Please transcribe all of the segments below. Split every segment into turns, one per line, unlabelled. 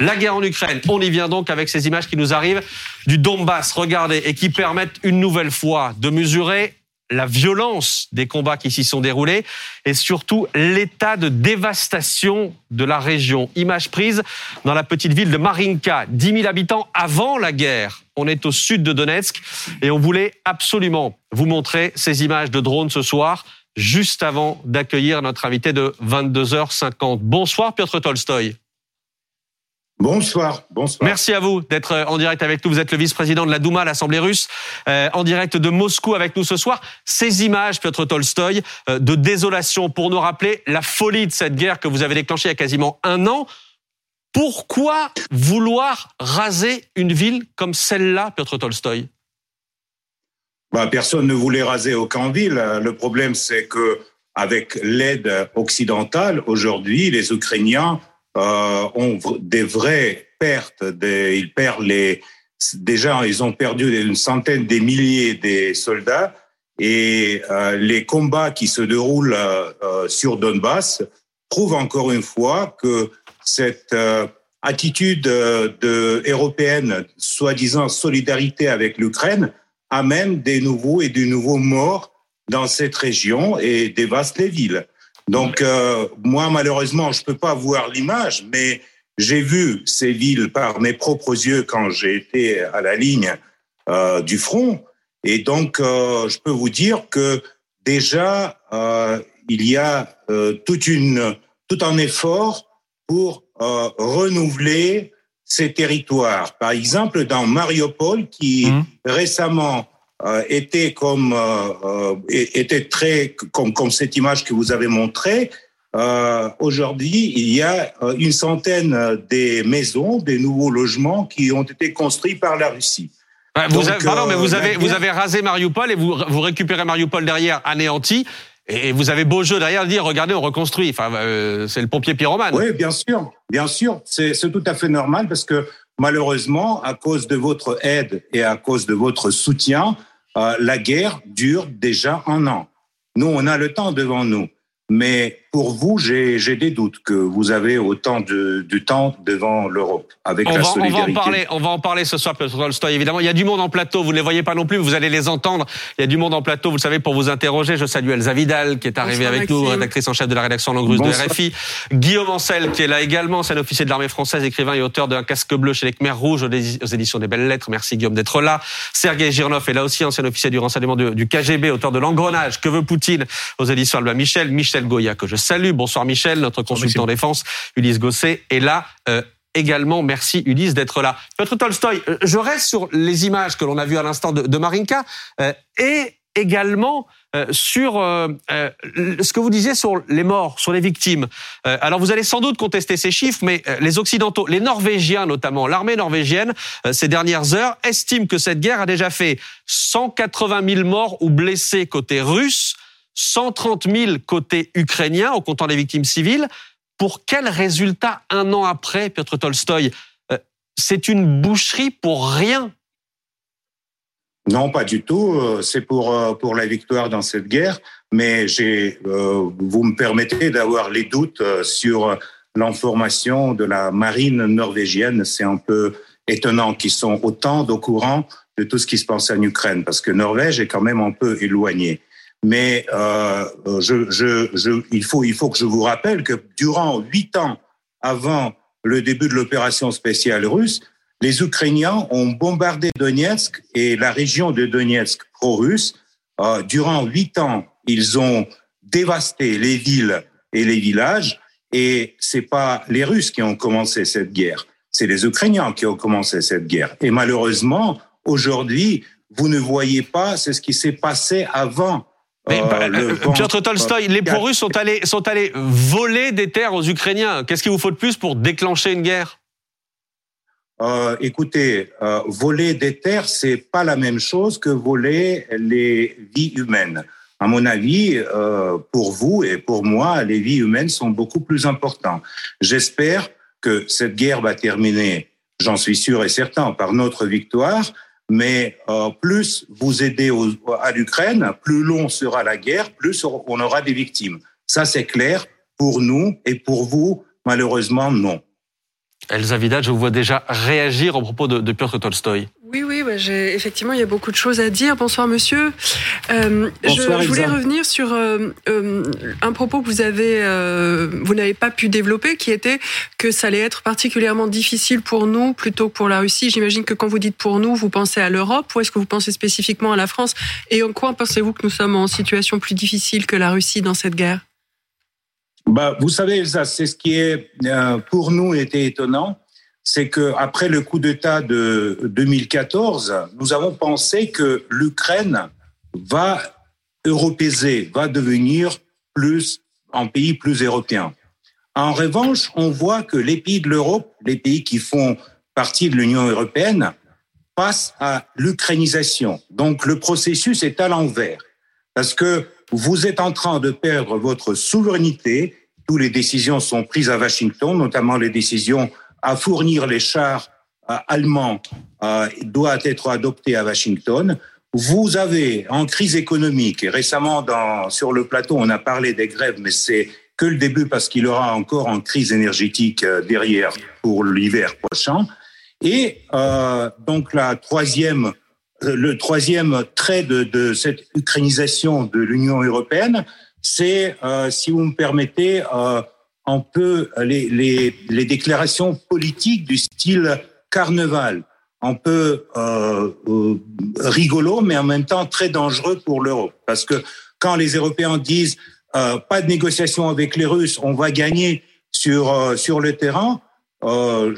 La guerre en Ukraine, on y vient donc avec ces images qui nous arrivent du Donbass, regardez, et qui permettent une nouvelle fois de mesurer la violence des combats qui s'y sont déroulés et surtout l'état de dévastation de la région. Image prise dans la petite ville de Marinka, 10 000 habitants avant la guerre. On est au sud de Donetsk et on voulait absolument vous montrer ces images de drones ce soir, juste avant d'accueillir notre invité de 22h50. Bonsoir Piotr Tolstoy.
Bonsoir, bonsoir.
Merci à vous d'être euh, en direct avec nous. Vous êtes le vice-président de la Douma, l'Assemblée russe, euh, en direct de Moscou avec nous ce soir. Ces images, Piotr Tolstoï, euh, de désolation pour nous rappeler la folie de cette guerre que vous avez déclenchée il y a quasiment un an. Pourquoi vouloir raser une ville comme celle-là, Piotr Tolstoï?
Bah, Personne ne voulait raser aucun ville. Le problème, c'est que avec l'aide occidentale, aujourd'hui, les Ukrainiens ont des vraies pertes. Des, ils perdent les, déjà, ils ont perdu une centaine des milliers des soldats et euh, les combats qui se déroulent euh, sur Donbass prouvent encore une fois que cette euh, attitude de, européenne, soi-disant solidarité avec l'Ukraine, amène des nouveaux et de nouveaux morts dans cette région et dévaste les villes. Donc euh, moi malheureusement je peux pas voir l'image, mais j'ai vu ces villes par mes propres yeux quand j'ai été à la ligne euh, du front, et donc euh, je peux vous dire que déjà euh, il y a euh, toute une tout un effort pour euh, renouveler ces territoires. Par exemple, dans Mariupol, qui mmh. récemment euh, était comme euh, euh, était très comme comme cette image que vous avez montrée. Aujourd'hui, il y a une centaine des maisons, des nouveaux logements qui ont été construits par la Russie.
vous Donc, avez, pardon, mais vous avez vous avez rasé Mariupol et vous vous récupérez Mariupol derrière anéanti. Et vous avez beau jeu derrière de dire, regardez, on reconstruit. Enfin, euh, c'est le pompier pyromane.
Oui, bien sûr, bien sûr. C'est tout à fait normal parce que malheureusement, à cause de votre aide et à cause de votre soutien, euh, la guerre dure déjà un an. Nous, on a le temps devant nous. Mais pour vous, j'ai des doutes que vous avez autant de, du temps devant l'Europe avec
on
la
va,
solidarité.
On va en parler. On va en parler ce soir, Tolstoy. Évidemment, il y a du monde en plateau. Vous ne les voyez pas non plus. Vous allez les entendre. Il y a du monde en plateau. Vous le savez pour vous interroger. Je salue Elsa Vidal qui est arrivée
Bonsoir,
avec
Maxime.
nous, rédactrice en chef de la rédaction langue russe de. RFI. Guillaume Ancel qui est là également, ancien officier de l'armée française, écrivain et auteur d'un casque bleu chez les Khmers rouges aux édi- aux éditions des Belles Lettres. Merci Guillaume d'être là. Sergei Girnov est là aussi, ancien officier du renseignement de- du KGB, auteur de L'engrenage. Que veut Poutine aux éditions Albin Michel. Michel Goya que je salue. Bonsoir Michel, notre consultant en défense. Ulysse Gosset est là. euh, également, merci Ulysse d'être là. Piotr Tolstoy, euh, je reste sur les images que l'on a vues à l'instant de, de Marinka euh, et également euh, sur euh, euh, ce que vous disiez sur les morts, sur les victimes. Alors vous allez sans doute contester ces chiffres, mais les Occidentaux, les Norvégiens notamment, l'armée norvégienne, ces dernières heures, estiment que cette guerre a déjà fait 180 000 morts ou blessés côté russe, 130 000 côté ukrainien, en comptant les victimes civiles. Pour quel résultat un an après, Piotr Tolstoï Euh, C'est une boucherie pour rien?
Non, pas du tout. Euh, C'est pour euh, pour la victoire dans cette guerre. Mais j'ai, vous me permettez d'avoir les doutes sur l'information de la marine norvégienne. C'est un peu étonnant qu'ils sont autant au courant de tout ce qui se passe en Ukraine, parce que Norvège est quand même un peu éloignée. Mais euh, je, je, je, il faut il faut que je vous rappelle que durant huit ans avant le début de l'opération spéciale russe, les Ukrainiens ont bombardé Donetsk et la région de Donetsk pro-russe. Euh, durant huit ans, ils ont dévasté les villes et les villages. Et c'est pas les Russes qui ont commencé cette guerre, c'est les Ukrainiens qui ont commencé cette guerre. Et malheureusement, aujourd'hui, vous ne voyez pas ce qui s'est passé avant.
Mais,
euh,
bah,
le
euh, Piotr Tolstoï, les pro-russes sont allés, sont allés voler des terres aux Ukrainiens. Qu'est-ce qu'il vous faut de plus pour déclencher une guerre?
Euh, écoutez, euh, voler des terres, c'est pas la même chose que voler les vies humaines. À mon avis, euh, pour vous et pour moi, les vies humaines sont beaucoup plus importantes. J'espère que cette guerre va terminer, j'en suis sûr et certain, par notre victoire. Mais euh, plus vous aidez aux- à l'Ukraine, plus long sera la guerre, plus on aura des victimes. Ça, c'est clair pour nous et pour vous, malheureusement, non.
Elsa Vidal, je vous vois déjà réagir au propos de, de Piotr Tolstoï.
Oui, oui, bah, effectivement, il y a beaucoup de choses à dire. Bonsoir, monsieur. Euh, je, voulais revenir sur euh, euh, un propos que vous avez, vous n'avez pas pu développer, qui était que ça allait être particulièrement difficile pour nous plutôt que pour la Russie. J'imagine que quand vous dites pour nous, vous pensez à l'Europe, ou est-ce que vous pensez spécifiquement à la France? Et en quoi pensez-vous que nous sommes en situation plus difficile que la Russie dans cette guerre?
Bah, vous savez, ça, c'est ce qui est pour nous était étonnant c'est que après le coup d'État de 2014, nous avons pensé que l'Ukraine va européiser, va devenir plus un pays plus européen. En revanche, on voit que les pays de l'Europe, les pays qui font partie de l'Union européenne, passent à l'ukrainisation. Donc le processus est à l'envers, parce que vous êtes en train de perdre votre souveraineté. Toutes les décisions sont prises à Washington, notamment les décisions à fournir les chars euh, allemands euh, doit être adopté à Washington. Vous avez en crise économique, et récemment dans, sur le plateau, on a parlé des grèves, mais c'est que le début parce qu'il y aura encore une crise énergétique euh, derrière pour l'hiver prochain. Et euh, donc la troisième, le troisième trait de, de cette ukrainisation de l'Union européenne, c'est, euh, si vous me permettez, euh, un peu les, les, les déclarations politiques du style carnaval, un peu euh, euh, rigolo, mais en même temps très dangereux pour l'Europe. Parce que quand les Européens disent euh, pas de négociation avec les Russes, on va gagner sur, euh, sur le terrain, euh,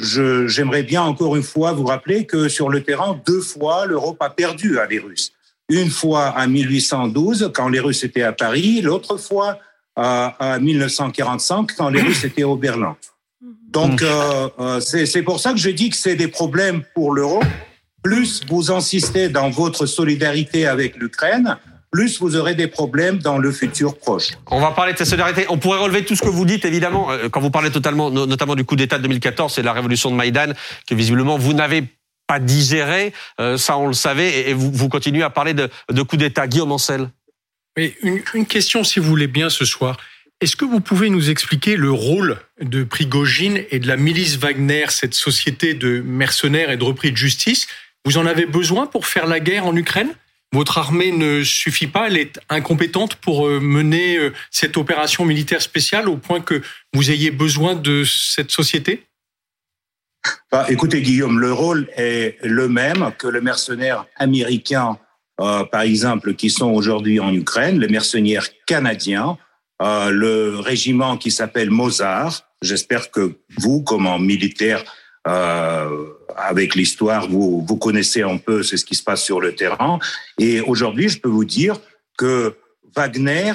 j'aimerais bien encore une fois vous rappeler que sur le terrain, deux fois, l'Europe a perdu à les Russes. Une fois en 1812, quand les Russes étaient à Paris, l'autre fois à, 1945 quand les Russes étaient au Berlin. Donc, euh, euh c'est pour ça que je dis que c'est des problèmes pour l'euro. Plus vous insistez dans votre solidarité avec l'Ukraine, plus vous aurez des problèmes dans le futur proche.
On va parler de cette solidarité. On pourrait relever tout ce que vous dites, évidemment, euh, quand vous parlez totalement, notamment du coup d'État de 2014 et de la révolution de Maïdan, que visiblement vous n'avez pas digéré. Euh, ça, on le savait, et vous, vous continuez à parler de, de coup d'État. Guillaume Ancel
une, question, si vous voulez bien, ce soir. Est-ce que vous pouvez nous expliquer le rôle de Prigogine et de la milice Wagner, cette société de mercenaires et de repris de justice? Vous en avez besoin pour faire la guerre en Ukraine? Votre armée ne suffit pas, elle est incompétente pour euh, mener euh, cette opération militaire spéciale au point que vous ayez besoin de cette société?
Bah, Écoutez, Guillaume, le rôle est le même que le mercenaire américain euh, par exemple, qui sont aujourd'hui en Ukraine, les mercenaires canadiens, euh, le régiment qui s'appelle Mozart. J'espère que vous, comme militaire, euh, avec l'histoire, vous, vous connaissez un peu ce qui se passe sur le terrain. Et aujourd'hui, je peux vous dire que Wagner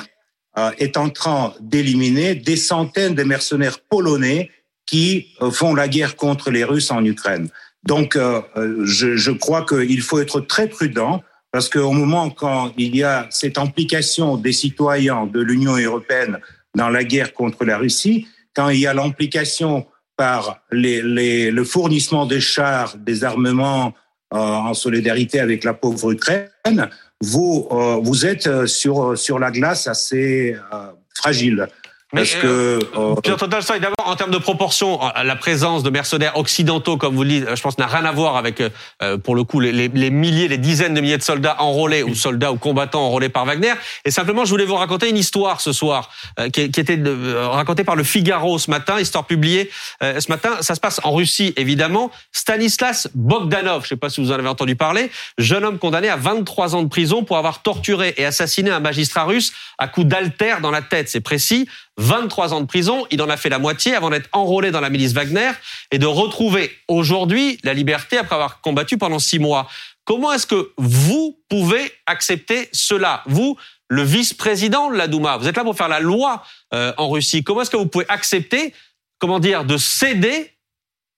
euh, est en train d'éliminer des centaines de mercenaires polonais qui euh, font la guerre contre les Russes en Ukraine. Donc, euh, je, je crois qu'il faut être très prudent parce qu'au moment quand il y a cette implication des citoyens de l'Union européenne dans la guerre contre la Russie, quand il y a l'implication par les, les, le fournissement de chars, des armements euh, en solidarité avec la pauvre Ukraine, vous, euh, vous êtes sur, sur la glace assez euh, fragile.
Parce que euh, Tolstoy, d'abord en termes de proportion, euh, la présence de mercenaires occidentaux, comme vous le dites, je pense n'a rien à voir avec, euh, pour le coup, les, les, milliers, les dizaines de milliers de soldats enrôlés ou soldats ou combattants enrôlés par Wagner. Et simplement, je voulais vous raconter une histoire ce soir qui, qui, était racontée par le Figaro ce matin, histoire publiée ce matin. Ça se passe en Russie, évidemment. Stanislas Bogdanov, je ne sais pas si vous en avez entendu parler, jeune homme condamné à 23 ans de prison pour avoir torturé et assassiné un magistrat russe à coups d'altère dans la tête. C'est précis. 23 ans de prison, il en a fait la moitié avant d'être enrôlé dans la milice Wagner et de retrouver aujourd'hui la liberté après avoir combattu pendant six mois. Comment est-ce que vous pouvez accepter cela? Vous, le vice-président de la Douma, vous êtes là pour faire la loi euh, en Russie. Comment est-ce que vous pouvez accepter, comment dire, de céder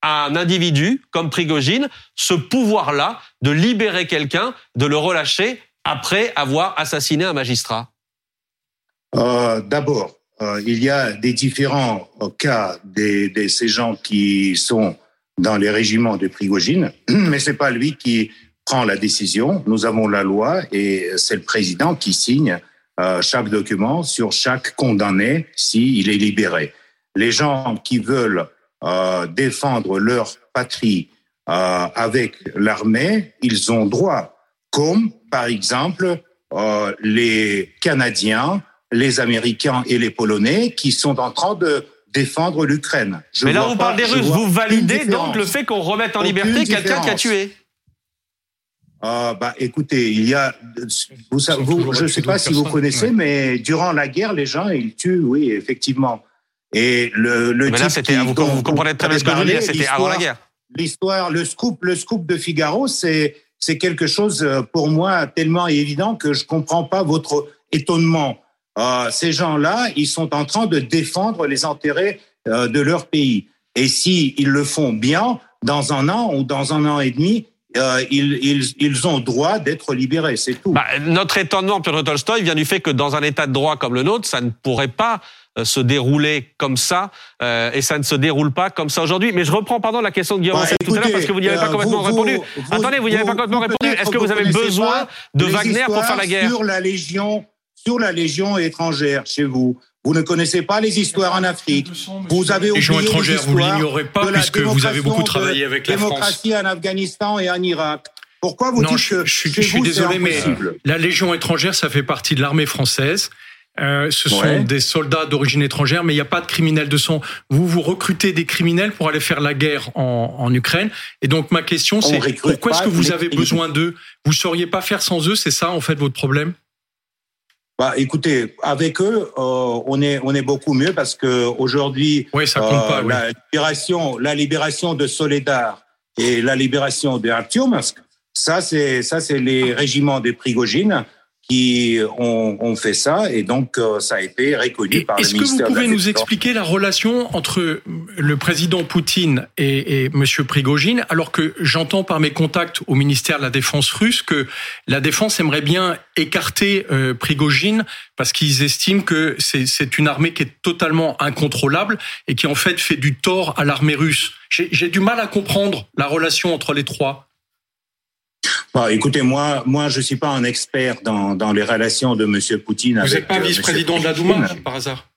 à un individu comme Prigogine ce pouvoir-là de libérer quelqu'un, de le relâcher après avoir assassiné un magistrat?
Euh, D'abord, euh, il y a des différents euh, cas de, ces gens qui sont dans les régiments de Prigogine, mais c'est pas lui qui prend la décision. Nous avons la loi et c'est le président qui signe euh, chaque document sur chaque condamné s'il est libéré. Les gens qui veulent défendre leur patrie avec l'armée, ils ont droit, comme par exemple les Canadiens, les Américains et les Polonais qui sont en train de défendre l'Ukraine.
Mais là, on parle des Russes. Vous validez donc le fait qu'on remette en liberté quelqu'un qui a tué
ah, bah, écoutez, il y a, vous, vous je ne sais pas si vous connaissez, mais durant la guerre, les gens, ils tuent, oui, effectivement.
Et le, le mais là, c'était, vous, vous, comprenez très bien ce que je veux dire, c'était avant la guerre.
L'histoire, le scoop, le scoop de Figaro, c'est, c'est quelque chose euh, pour moi tellement évident que je comprends pas votre étonnement. Euh, ces gens-là, ils sont en train de défendre les intérêts euh, de leur pays. Et si ils le font bien, dans un an ou dans un an et demi, euh, ils, ils, ils, ont droit d'être libérés, c'est tout.
Bah, notre étonnement, Piotr Tolstoï, vient du fait que dans un état de droit comme le nôtre, ça ne pourrait pas euh, se dérouler comme ça, euh, et ça ne se déroule pas comme ça aujourd'hui. Mais je reprends, pardon, la question de Guillaume bah, tout à l'heure, parce que vous n'y avez pas euh, complètement répondu. Attendez, vous n'y avez pas complètement répondu. Est-ce que vous avez besoin de Wagner pour faire la guerre?
Sur la Légion, sur la Légion étrangère chez vous, vous ne connaissez pas les histoires en Afrique. Vous avez oublié les étrangères,
vous l'ignorez pas puisque vous avez beaucoup travaillé avec la
France. Démocratie en Afghanistan et en Irak. Pourquoi vous dites
je,
que
je, je suis désolé, mais la Légion étrangère, ça fait partie de l'armée française. Euh, ce sont des soldats d'origine étrangère, mais il n'y a pas de criminels de sang. Vous vous recrutez des criminels pour aller faire la guerre en, en Ukraine. Et donc ma question, c'est pourquoi est-ce que vous avez besoin d'eux? Vous sauriez pas faire sans eux? C'est ça en fait votre problème?
Bah, écoutez, avec eux, euh, on est on est beaucoup mieux parce que aujourd'hui,
oui, ça compte pas,
euh, la libération, la libération de Soledar et la libération de Artyomovsk, ça c'est ça c'est les régiments des Prigogine qui ont, ont, fait ça et donc euh, ça a été reconnu par le ministère.
Est-ce que vous pouvez nous expliquer la relation entre le président Poutine et, et Monsieur Prigogine, alors que j'entends par mes contacts au ministère de la Défense russe que la défense aimerait bien écarter euh, Prigogine parce qu'ils estiment que c'est une armée qui est totalement incontrôlable et qui en fait fait du tort à l'armée russe. J'ai du mal à comprendre la relation entre les trois.
Bah, écoutez, moi, moi, je suis pas un expert dans, dans les relations de Monsieur Poutine.
Vous n'êtes pas euh, vice-président de la Douma, par hasard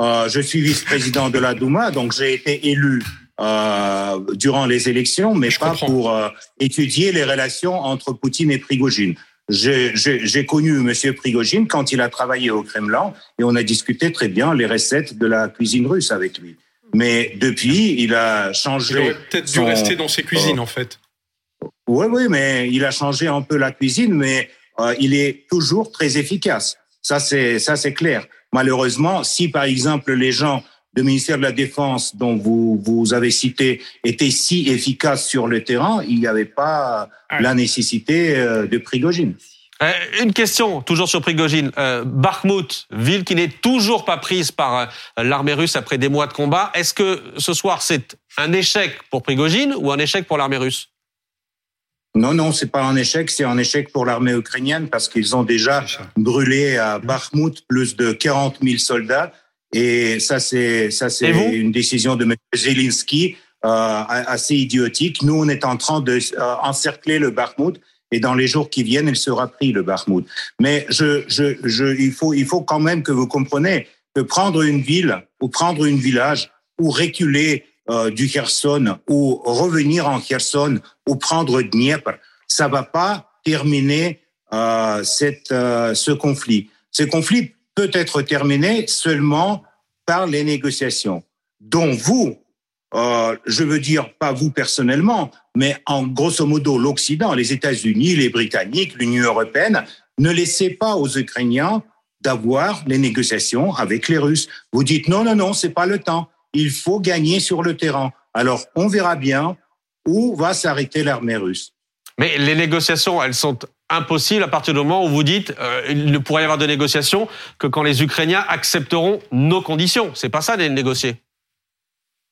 euh, Je suis vice-président de la Douma, donc j'ai été élu euh, durant les élections, mais pas pour euh, étudier les relations entre Poutine et Prigogine. J'ai connu Monsieur Prigogine quand il a travaillé au Kremlin et on a discuté très bien les recettes de la cuisine russe avec lui. Mais depuis, il a changé. Il
aurait peut-être dû rester dans ses cuisines, en fait.
Oui, oui, mais il a changé un peu la cuisine, mais euh, il est toujours très efficace. Ça, c'est ça, c'est clair. Malheureusement, si par exemple les gens du ministère de la Défense dont vous vous avez cité étaient si efficaces sur le terrain, il n'y avait pas la nécessité euh, de Prigogine.
Euh, une question, toujours sur Prigogine. Euh, Bakhmut, ville qui n'est toujours pas prise par l'armée russe après des mois de combat. Est-ce que ce soir c'est un échec pour Prigogine ou un échec pour l'armée russe?
Non, non, c'est pas un échec, c'est un échec pour l'armée ukrainienne parce qu'ils ont déjà brûlé à Bakhmut plus de 40 000 soldats et ça c'est ça c'est une décision de M. Zelensky euh, assez idiotique. Nous, on est en train de euh, encercler le Bakhmut et dans les jours qui viennent, il sera pris le Bakhmut. Mais je, je, je, il faut il faut quand même que vous compreniez que prendre une ville ou prendre un village ou reculer euh, du Kherson ou revenir en Kherson ou prendre Dniepr, ça va pas terminer euh, euh, ce conflit. Ce conflit peut être terminé seulement par les négociations, dont vous, je veux dire pas vous personnellement, mais en grosso modo l'Occident, les États-Unis, les Britanniques, l'Union européenne, ne laissez pas aux Ukrainiens d'avoir les négociations avec les Russes. Vous dites non, non, non, c'est pas le temps il faut gagner sur le terrain. Alors, on verra bien où va s'arrêter l'armée russe.
Mais les négociations, elles sont impossibles à partir du moment où vous dites euh, il ne pourrait y avoir de négociations que quand les Ukrainiens accepteront nos conditions. C'est pas ça de négocier.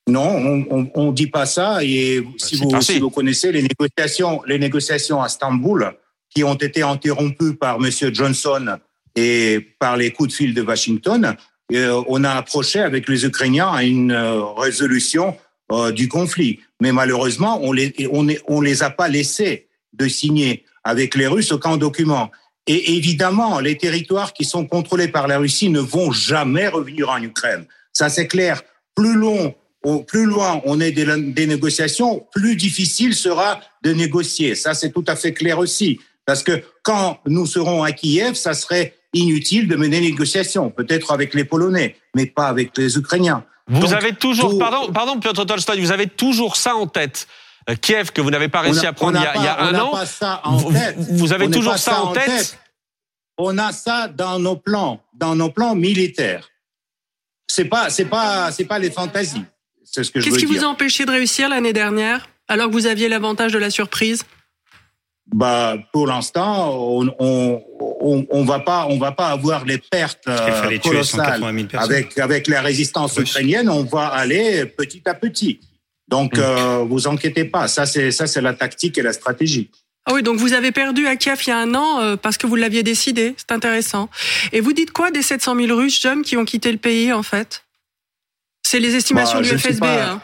Non, on ne dit pas ça. Et bah, si, vous, si vous connaissez les négociations, les négociations à Istanbul, qui ont été interrompues par M. Johnson et par les coups de fil de Washington, euh, on a approché avec les Ukrainiens à une euh, résolution euh, du conflit. Mais malheureusement, on les, on, on les a pas laissés de signer avec les Russes aucun document. Et évidemment, les territoires qui sont contrôlés par la Russie ne vont jamais revenir en Ukraine. Ça, c'est clair. Plus long plus loin on est des, négociations, plus difficile sera de négocier. Ça, c'est tout à fait clair aussi. Parce que quand nous serons à Kiev, ça serait inutile de mener des négociations, peut-être avec les Polonais, mais pas avec les Ukrainiens.
Vous avez toujours, pardon, pardon, Piotr Tolstoy, vous avez toujours ça en tête. Euh, Kiev que vous n'avez pas réussi à prendre il y a, un an. vous, avez toujours ça, en tête?
On a ça dans nos plans, dans nos plans militaires. C'est pas, c'est pas, c'est pas les fantaisies. C'est ce que
je
Qu'est-ce
qui vous a empêché de réussir l'année dernière, alors que vous aviez l'avantage de la surprise?
Bah, pour l'instant, on, on, on, va pas, on va pas avoir les pertes euh, colossales avec avec la résistance ukrainienne. On va aller petit à petit. Donc, mm. euh, vous inquiétez pas. Ça, c'est ça, c'est la tactique et la stratégie.
Ah oui, donc vous avez perdu à Kiev il y a un an euh, parce que vous l'aviez décidé. C'est intéressant. Et vous dites quoi des 700 000 Russes, jeunes, qui ont quitté le pays, en fait? C'est les estimations bah, du FSB. Hein.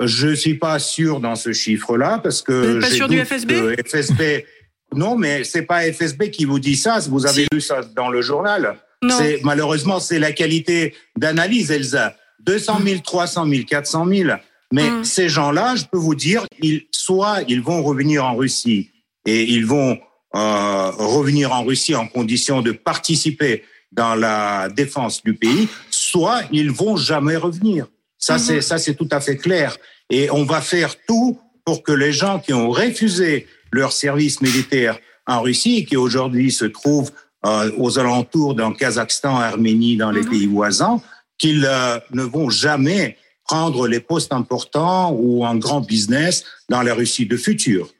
Je suis pas sûr dans ce chiffre-là parce que.
Vous n'êtes pas sûr du FSB
FSB. Non, mais c'est pas FSB qui vous dit ça. Vous avez lu ça dans le journal. C'est malheureusement c'est la qualité d'analyse, Elsa. 200 000, 300 000, 400 000. Mais hum. ces gens-là, je peux vous dire, ils, soit ils vont revenir en Russie et ils vont euh, revenir en Russie en condition de participer dans la défense du pays, soit ils vont jamais revenir. Ça, c'est, mhm. ça, c'est tout à fait clair. Et on va faire tout pour que les gens qui ont refusé leur service militaire en Russie, qui aujourd'hui se trouvent euh, aux alentours d'un Kazakhstan, Arménie, dans les mhm. pays voisins, qu'ils euh, ne vont jamais prendre les postes importants ou un grand business dans la Russie de futur.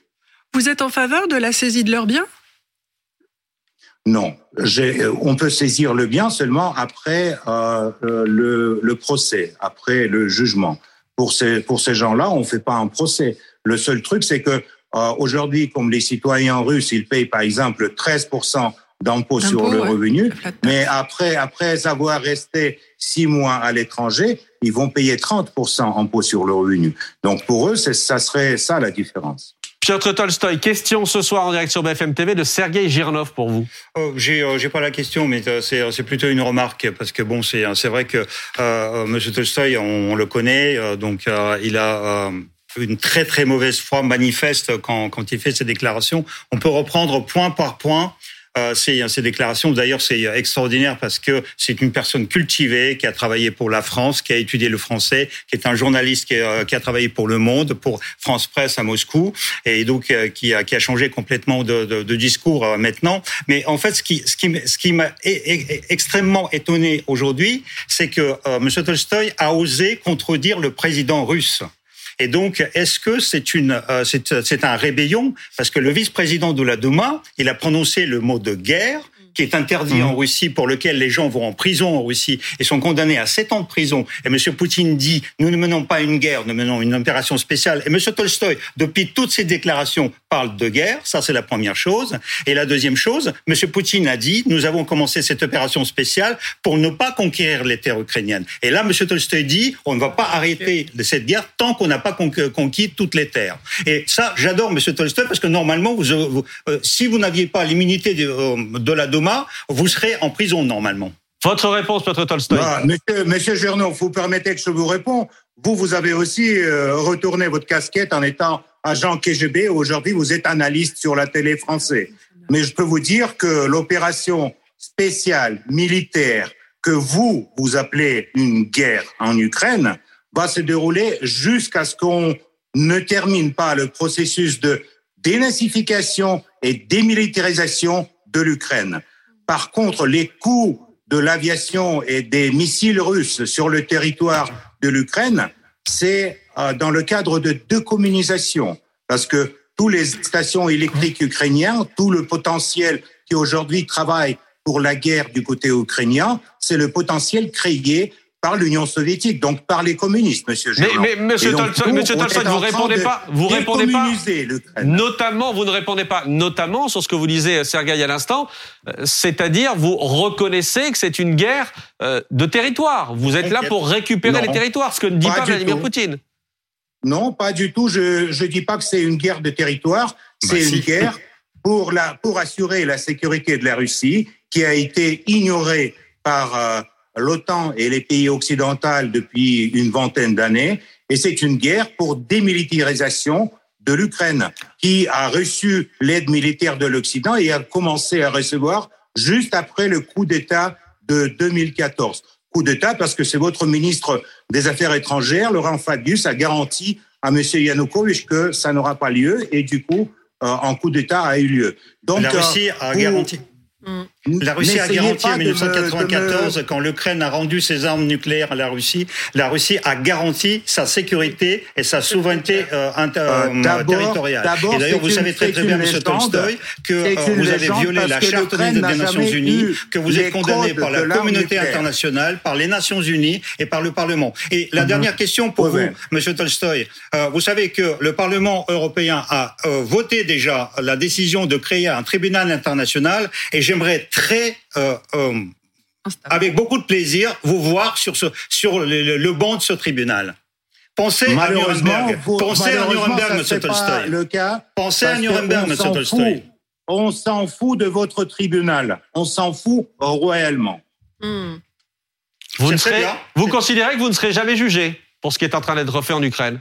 Vous êtes en faveur de la saisie de leurs biens?
Non, euh, on peut saisir le bien seulement après euh, euh, le, le, procès, après le jugement. Pour ces, pour ces gens-là, on ne fait pas un procès. Le seul truc, c'est que euh, aujourd'hui, comme les citoyens russes, ils payent par exemple 13% d'impôts sur le revenu, mais après, après avoir resté six mois à l'étranger, ils vont payer 30% d'impôts sur le revenu. Donc pour eux, ça serait ça la différence.
Piotr Tolstoy, question ce soir en direct sur BFM TV de Sergei Girnov pour vous.
Oh, j'ai euh, pas la question, mais euh, c'est c'est plutôt une remarque parce que bon c'est vrai que euh, Monsieur Tolstoy on, le connaît euh, donc il a une très très mauvaise foi manifeste quand quand il fait ses déclarations. On peut reprendre point par point euh, ces, ces déclarations. D'ailleurs, c'est extraordinaire parce que c'est une personne cultivée qui a travaillé pour la France, qui a étudié le français, qui est un journaliste qui, euh, a travaillé pour Le Monde, pour France Presse à Moscou, et donc euh, qui, a, qui a changé complètement de, de, de discours maintenant. Mais en fait, ce qui, ce qui, ce qui m'a extrêmement étonné aujourd'hui, c'est que M. Tolstoï a osé contredire le président russe. Et donc, est-ce que c'est une, euh, c'est un rébellion? Parce que le vice-président de la Douma, il a prononcé le mot de guerre qui est interdit en mhm. Russie, pour lequel les gens vont en prison en Russie et sont condamnés à sept ans de prison. Et M. Poutine dit, nous ne menons pas une guerre, nous menons une opération spéciale. Et M. Tolstoy, depuis toutes ses déclarations, parle de guerre. Ça, c'est la première chose. Et la deuxième chose, M. Poutine a dit, nous avons commencé cette opération spéciale pour ne pas conquérir les terres ukrainiennes. Et là, M. Tolstoy dit, on ne va pas arrêter de cette guerre tant qu'on n'a pas conquis toutes les terres. Et ça, j'adore M. Tolstoy parce que normalement, vous, euh, si vous n'aviez pas l'immunité de, euh, de la Vous serez en prison normalement.
Votre réponse, Piotr Tolstoy.
Bah, monsieur, monsieur vous permettez que je vous réponde. Vous, vous avez aussi euh, retourné votre casquette en étant agent KGB. Aujourd'hui, vous êtes analyste sur la télé française. Mais je peux vous dire que l'opération spéciale militaire que vous, vous appelez une guerre en Ukraine va se dérouler jusqu'à ce qu'on ne termine pas le processus de dénazification et démilitarisation de l'Ukraine. Par contre, les coûts de l'aviation et des missiles russes sur le territoire de l'Ukraine, c'est euh, dans le cadre de deux communisations, parce que tous les stations électriques ukrainiennes, tout le potentiel qui aujourd'hui travaille pour la guerre du côté ukrainien, c'est le potentiel créé par l'Union soviétique, donc par les communistes, Monsieur
Mais, mais Monsieur Tolstoy, vous répondez pas, vous répondez pas. Notamment, vous ne répondez pas, notamment sur ce que vous disiez, Sergueï, à l'instant, euh, c'est-à-dire vous reconnaissez que c'est une guerre euh, de territoire. Vous êtes là pour récupérer les territoires, ce que ne dit pas, Vladimir Poutine.
Non, pas du tout. Je ne dis pas que c'est une guerre de territoire. Bah c'est une guerre pour, la, pour assurer la sécurité de la Russie qui a été ignorée par euh, l'OTAN et les pays occidentaux depuis une vingtaine d'années, et c'est une guerre pour démilitarisation de l'Ukraine, qui a reçu l'aide militaire de l'Occident et a commencé à recevoir juste après le coup d'État de 2014. Coup d'État parce que c'est votre ministre des Affaires étrangères, Laurent Fabius, a garanti à M. Yanukovych que ça n'aura pas lieu et du coup, euh, un coup d'État a eu lieu.
Donc, la Russie a euh, garanti. La Russie a garanti en 1994, quand l'Ukraine a rendu ses armes nucléaires à la Russie, la Russie a garanti sa sécurité et sa souveraineté euh, euh, euh territoriale. Et d'ailleurs, vous savez très très bien, M. Tolstoy, que euh, vous avez violé la charte des Nations Unies, que vous êtes condamné par la communauté internationale, par les Nations Unies et par le Parlement. Et la mhm. dernière question pour vous, M. Tolstoy, vous savez que le Parlement européen a voté déjà la décision de créer un tribunal international et j'aimerais très euh, euh, avec beaucoup de plaisir vous voir sur ce sur le, banc de ce tribunal. Pensez à Nuremberg. Pensez à Nuremberg, M. Tolstoy.
Le cas.
Pensez à Nuremberg, M. Tolstoy.
On s'en fout de votre tribunal. On s'en fout royalement. Hmm.
Vous, ne serez, vous considérez que vous ne serez jamais jugé pour ce qui est en train d'être fait en Ukraine?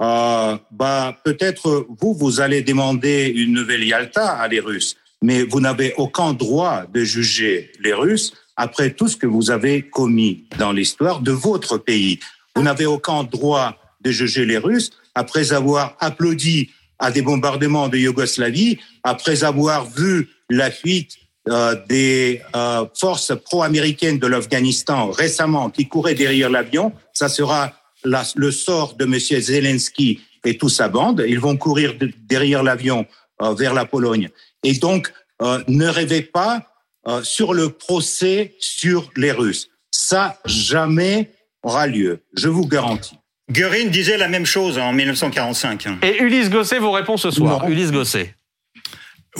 Euh, bah, Peut-être vous, vous allez demander une nouvelle Yalta à les Russes mais vous n'avez aucun droit de juger les Russes après tout ce que vous avez commis dans l'histoire de votre pays. Vous n'avez aucun droit de juger les Russes après avoir applaudi à des bombardements de Yougoslavie, après avoir vu la fuite euh, des euh, forces pro-américaines de l'Afghanistan récemment qui couraient derrière l'avion. Ça sera le sort de M. Zelensky et toute sa bande. Ils vont courir derrière l'avion euh, vers la Pologne. Et donc, euh, ne rêvez pas euh, sur le procès sur les Russes. Ça jamais aura lieu, je vous garantis.
Göring disait la même chose en 1945.
Et Ulysse Gosset vous répond ce soir. Ulysse Gosset.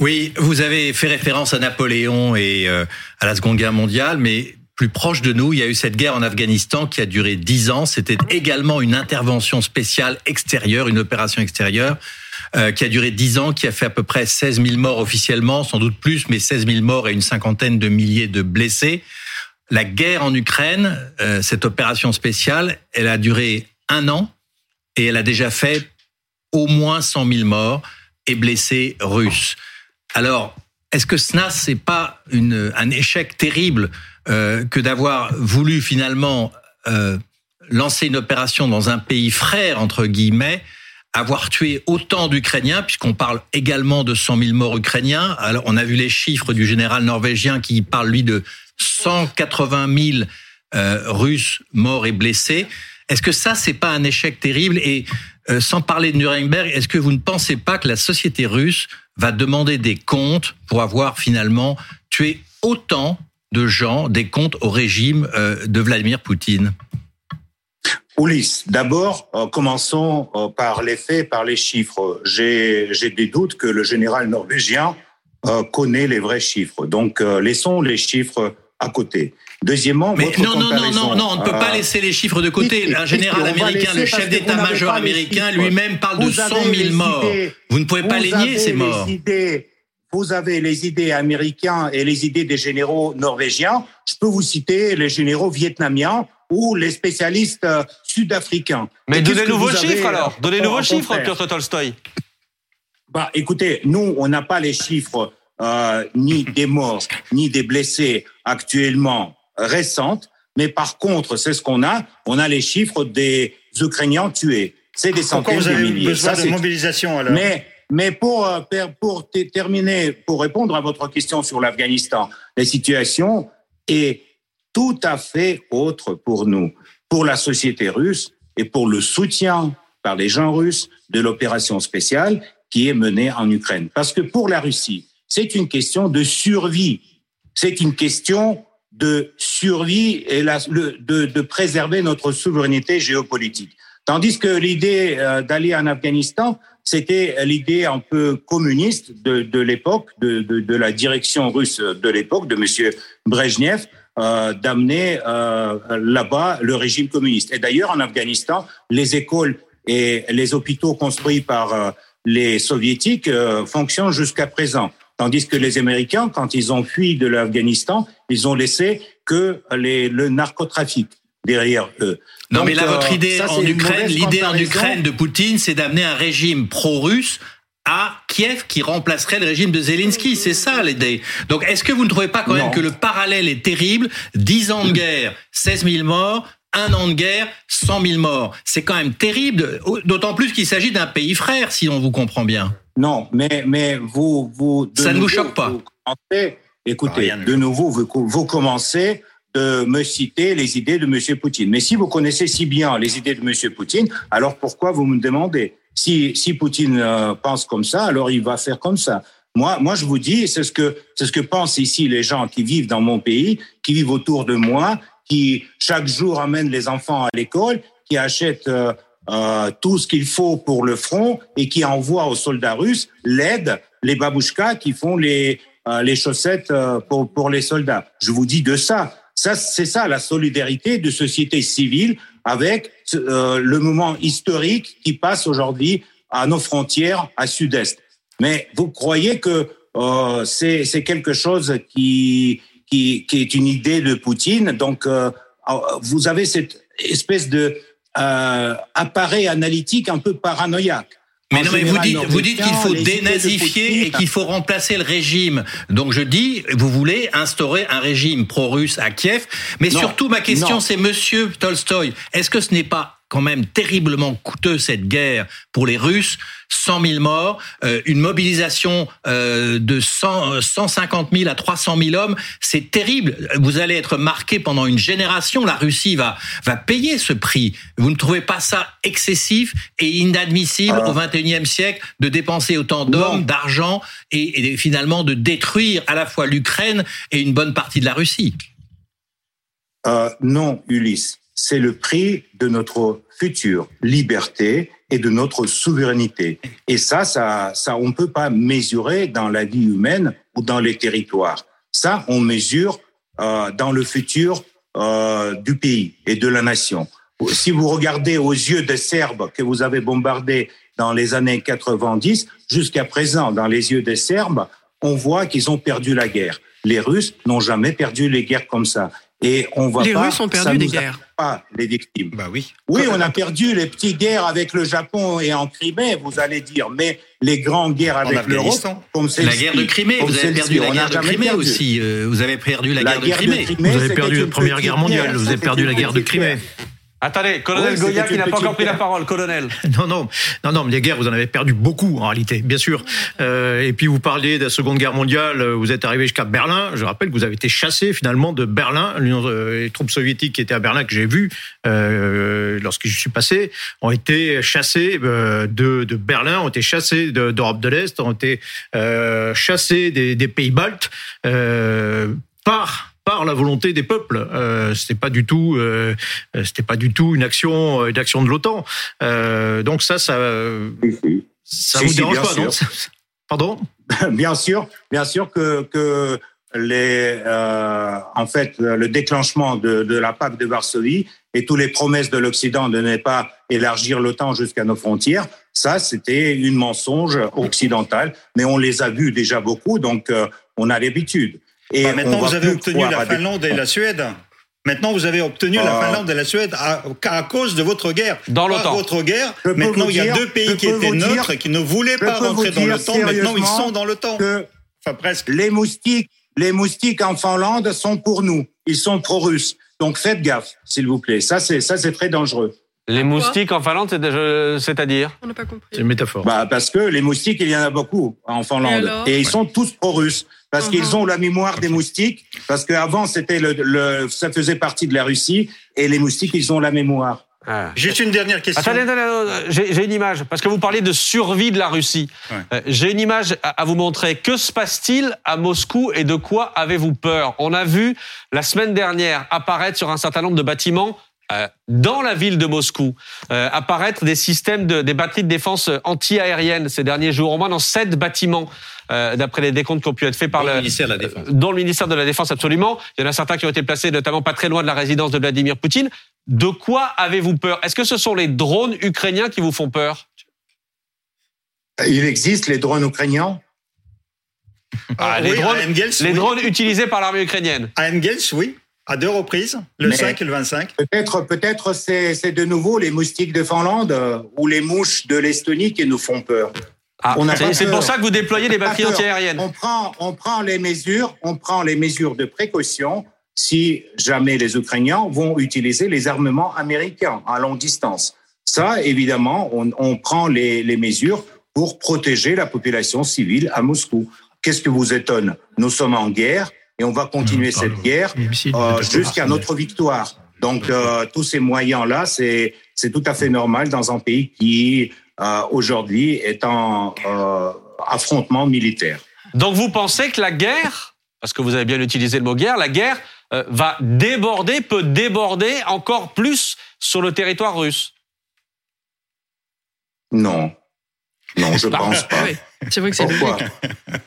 Oui, vous avez fait référence à Napoléon et euh, à la Seconde Guerre mondiale, mais plus proche de nous, il y a eu cette guerre en Afghanistan qui a duré dix ans. C'était également une intervention spéciale extérieure, une opération extérieure euh, qui a duré 10 ans, qui a fait à peu près 16 000 morts officiellement, sans doute plus, mais 16 000 morts et une cinquantaine de milliers de blessés. La guerre en Ukraine, euh, cette opération spéciale, elle a duré un an et elle a déjà fait au moins 100 000 morts et blessés russes. Alors, est-ce que SNAS, c'est pas une, un échec terrible euh, que d'avoir voulu finalement euh, lancer une opération dans un pays frère entre guillemets avoir tué autant d'Ukrainiens, puisqu'on parle également de 100 000 morts ukrainiens. Alors, on a vu les chiffres du général norvégien qui parle, lui, de 180 000 euh, Russes morts et blessés. Est-ce que ça, c'est pas un échec terrible? Et euh, sans parler de Nuremberg, est-ce que vous ne pensez pas que la société russe va demander des comptes pour avoir finalement tué autant de gens, des comptes au régime euh, de Vladimir Poutine?
Ulysse, d'abord, euh, commençons euh, par les faits, par les chiffres. J'ai des doutes que le général norvégien euh, connaît les vrais chiffres. Donc, laissons les chiffres à côté. Deuxièmement,
mais non, non, non, non, non, on ne peut pas laisser les chiffres de côté. Un général américain, le chef d'état-major américain, lui-même parle de 100 000 morts. Vous ne pouvez pas les nier, ces morts.
vous avez les idées américains et les idées des généraux norvégiens. Je peux vous citer les généraux vietnamiens ou les spécialistes euh, sud-africains.
Mais donnez-nous vos chiffres alors. Donnez-nous vos chiffres, Piotr Tolstoy.
Bah, écoutez, nous, on n'a pas les chiffres euh, ni des morts, ni des blessés actuellement récentes. Mais par contre, c'est ce qu'on a. On a les chiffres des Ukrainiens tués. C'est des centaines de milliers.
Besoin de mobilisation alors.
Mais mais pour euh, pour terminer, pour répondre à votre question sur l'Afghanistan, la situation est tout à fait autre pour nous, pour la société russe et pour le soutien par les gens russes de l'opération spéciale qui est menée en Ukraine. Parce que pour la Russie, c'est une question de survie, c'est une question de survie et de, préserver notre souveraineté géopolitique. Tandis que l'idée euh, d'aller en Afghanistan, c'était l'idée un peu communiste de, l'époque, de, de, de, la direction russe de l'époque, de Monsieur Brezhnev, euh, d'amener euh, là-bas le régime communiste. Et d'ailleurs, en Afghanistan, les écoles et les hôpitaux construits par euh, les soviétiques fonctionnent jusqu'à présent. Tandis que les Américains, quand ils ont fui de l'Afghanistan, ils ont laissé que les, le narcotrafic derrière eux.
Non, mais là, votre idée en Ukraine, l'idée en Ukraine de Poutine, c'est d'amener un régime pro-russe à Kiev qui remplacerait le régime de Zelensky. C'est ça l'idée. Donc est-ce que vous ne trouvez pas quand même que le parallèle est terrible? 10 ans de guerre, 16 000 morts, un an de guerre, 100 000 morts. C'est quand même terrible, d'autant plus qu'il s'agit d'un pays frère, si on vous comprend bien.
Non, mais, mais vous... vous
ça ne vous choque pas?
Écoutez, de nouveau, vous, vous commencez de me citer les idées de M. Poutine. Mais si vous connaissez si bien les idées de M. Poutine, alors pourquoi vous me demandez? Si, si Poutine euh, pense comme ça, alors il va faire comme ça. Moi, moi, je vous dis, c'est ce que c'est ce que pensent ici les gens qui vivent dans mon pays, qui vivent autour de moi, qui chaque jour amènent les enfants à l'école, qui achètent euh, euh, tout ce qu'il faut pour le front et qui envoient aux soldats russes l'aide, les babouchkas qui font les les chaussettes pour pour les soldats. Je vous dis de ça. Ça, c'est ça la solidarité de société civile avec euh, le moment historique qui passe aujourd'hui à nos frontières à sud-est. Mais vous croyez que euh, c'est quelque chose qui, qui, qui, est une idée de Poutine? Donc, euh, vous avez cette espèce de euh, appareil analytique un peu paranoïaque.
Mais non, mais vous dites, vous dites qu'il faut dénazifier et qu'il faut remplacer le régime. Donc je dis, vous voulez instaurer un régime pro-russe à Kiev. Mais surtout, ma question, c'est Monsieur Tolstoï, est-ce que ce n'est pas quand même terriblement coûteux cette guerre pour les Russes, 100 000 morts, euh, une mobilisation euh, de 100, 150 000 à 300 000 hommes, c'est terrible. Vous allez être marqué pendant une génération. La Russie va va payer ce prix. Vous ne trouvez pas ça excessif et inadmissible au 21e siècle de dépenser autant d'hommes, d'argent et, et finalement de détruire à la fois l'Ukraine et une bonne partie de la Russie?
Euh, Non, Ulysse c'est le prix de notre future liberté et de notre souveraineté. Et ça, ça, ça, on peut pas mesurer dans la vie humaine ou dans les territoires. Ça, on mesure euh, dans le futur euh, du pays et de la nation. Si vous regardez aux yeux des Serbes que vous avez bombardés dans les années 90, jusqu'à présent, dans les yeux des Serbes, on voit qu'ils ont perdu la guerre. Les Russes n'ont jamais perdu les guerres comme ça. Et on voit
les
pas,
Russes ont perdu des guerres.
Pas les victimes.
Bah oui.
Oui, on a perdu les petites guerres avec le Japon et en Crimée, vous allez dire, mais les grandes guerres avec l'Europe,
comme La guerre de Crimée, vous avez perdu la guerre de Crimée aussi. Euh, vous avez perdu la, guerre, de Crimée.
Vous avez perdu la Première Guerre mondiale. Vous avez perdu la guerre de Crimée.
Attendez, colonel Goya qui n'a pas encore pris la parole, colonel.
Non, non, non, non, mais les guerres, vous en avez perdu beaucoup en réalité, bien sûr. Euh, et puis vous parlez de la Seconde Guerre mondiale, vous êtes arrivé jusqu'à Berlin. Je rappelle que vous avez été chassé finalement de Berlin. Euh, les troupes soviétiques qui étaient à Berlin, que j'ai vu euh, lorsque je suis passé, ont été chassés euh, de, de Berlin, ont été chassés d'Europe de, l'Est, ont été euh, chassés des, des pays baltes par par la volonté des peuples. Euh, c'était pas du tout, euh, c'était pas du tout une action, une action de l'OTAN. Euh, donc ça, ça, ça vous dérange pas, non Pardon
Bien sûr, bien sûr que, que les, euh, en fait, le déclenchement de, de la PAC de Varsovie et toutes les promesses de l'Occident de ne pas élargir l'OTAN jusqu'à nos frontières, ça, c'était une mensonge occidentale, mais on les a vus déjà beaucoup, donc euh, on a l'habitude.
Et bah, maintenant, vous avez obtenu la Finlande et la Suède. Maintenant, vous avez obtenu la ah. Finlande et la Suède à, à cause de votre guerre.
Dans l'OTAN.
votre guerre. Maintenant, il y a deux pays qui étaient neutres et qui ne voulaient pas rentrer dans l'OTAN. Maintenant, ils sont dans l'OTAN.
Enfin, presque. Les moustiques, les moustiques en Finlande sont pour nous. Ils sont pro-russes. Donc, faites gaffe, s'il vous plaît. Ça, c'est, ça, c'est très dangereux.
Les moustiques en Finlande, c'est-à-dire
On n'a pas compris.
C'est une métaphore.
Bah, parce que les moustiques, il y en a beaucoup en Finlande. Et, ils sont tous pro-russes parce qu'ils uh-huh. ont la mémoire des moustiques, parce qu'avant c'était le, le, ça faisait partie de la Russie, et les moustiques ils ont la mémoire.
Ah. Juste une dernière question.
Attendez, attendez, j'ai une image, parce que vous parlez de survie de la Russie. Euh, j'ai une image à vous montrer. Que se passe-t-il à Moscou et de quoi avez-vous peur? On a vu la semaine dernière apparaître sur un certain nombre de bâtiments dans la ville de Moscou euh, apparaître des systèmes de des batteries de défense anti-aérienne ces derniers jours, au moins dans sept bâtiments, euh, d'après les décomptes qui ont pu être faits par
le, ministère de la Défense.
Dans le ministère de la Défense, absolument. Il y en a certains qui ont été placés, notamment pas très loin de la résidence de Vladimir Poutine. De quoi avez-vous peur? Est-ce que ce sont les drones ukrainiens qui vous font peur?
Il existe les drones ukrainiens?
Ah, les, drones, les drones utilisés par l'armée ukrainienne.
À Engels, oui. À deux reprises, le 5 et le 25.
Peut-être, peut-être, c'est de nouveau les moustiques de Finlande euh, ou les mouches de l'Estonie qui nous font peur.
Ah, c'est pour ça que vous déployez des batteries antiaériennes.
On prend, on prend les mesures, on prend les mesures de précaution si jamais les Ukrainiens vont utiliser les armements américains à longue distance. Ça, évidemment, on, on prend les, les mesures pour protéger la population civile à Moscou. Qu'est-ce que vous étonne? Nous sommes en guerre et on va continuer mmh, cette guerre euh, jusqu'à notre victoire. Donc euh, tous ces moyens-là, c'est c'est tout à fait normal dans un pays qui euh, aujourd'hui est en euh, affrontement militaire.
Donc vous pensez que la guerre, parce que vous avez bien utilisé le mot guerre, la guerre euh, va déborder, peut déborder encore plus sur le territoire russe?
Non. Non, je
bah,
pense pas.
C'est vrai que c'est
Pourquoi?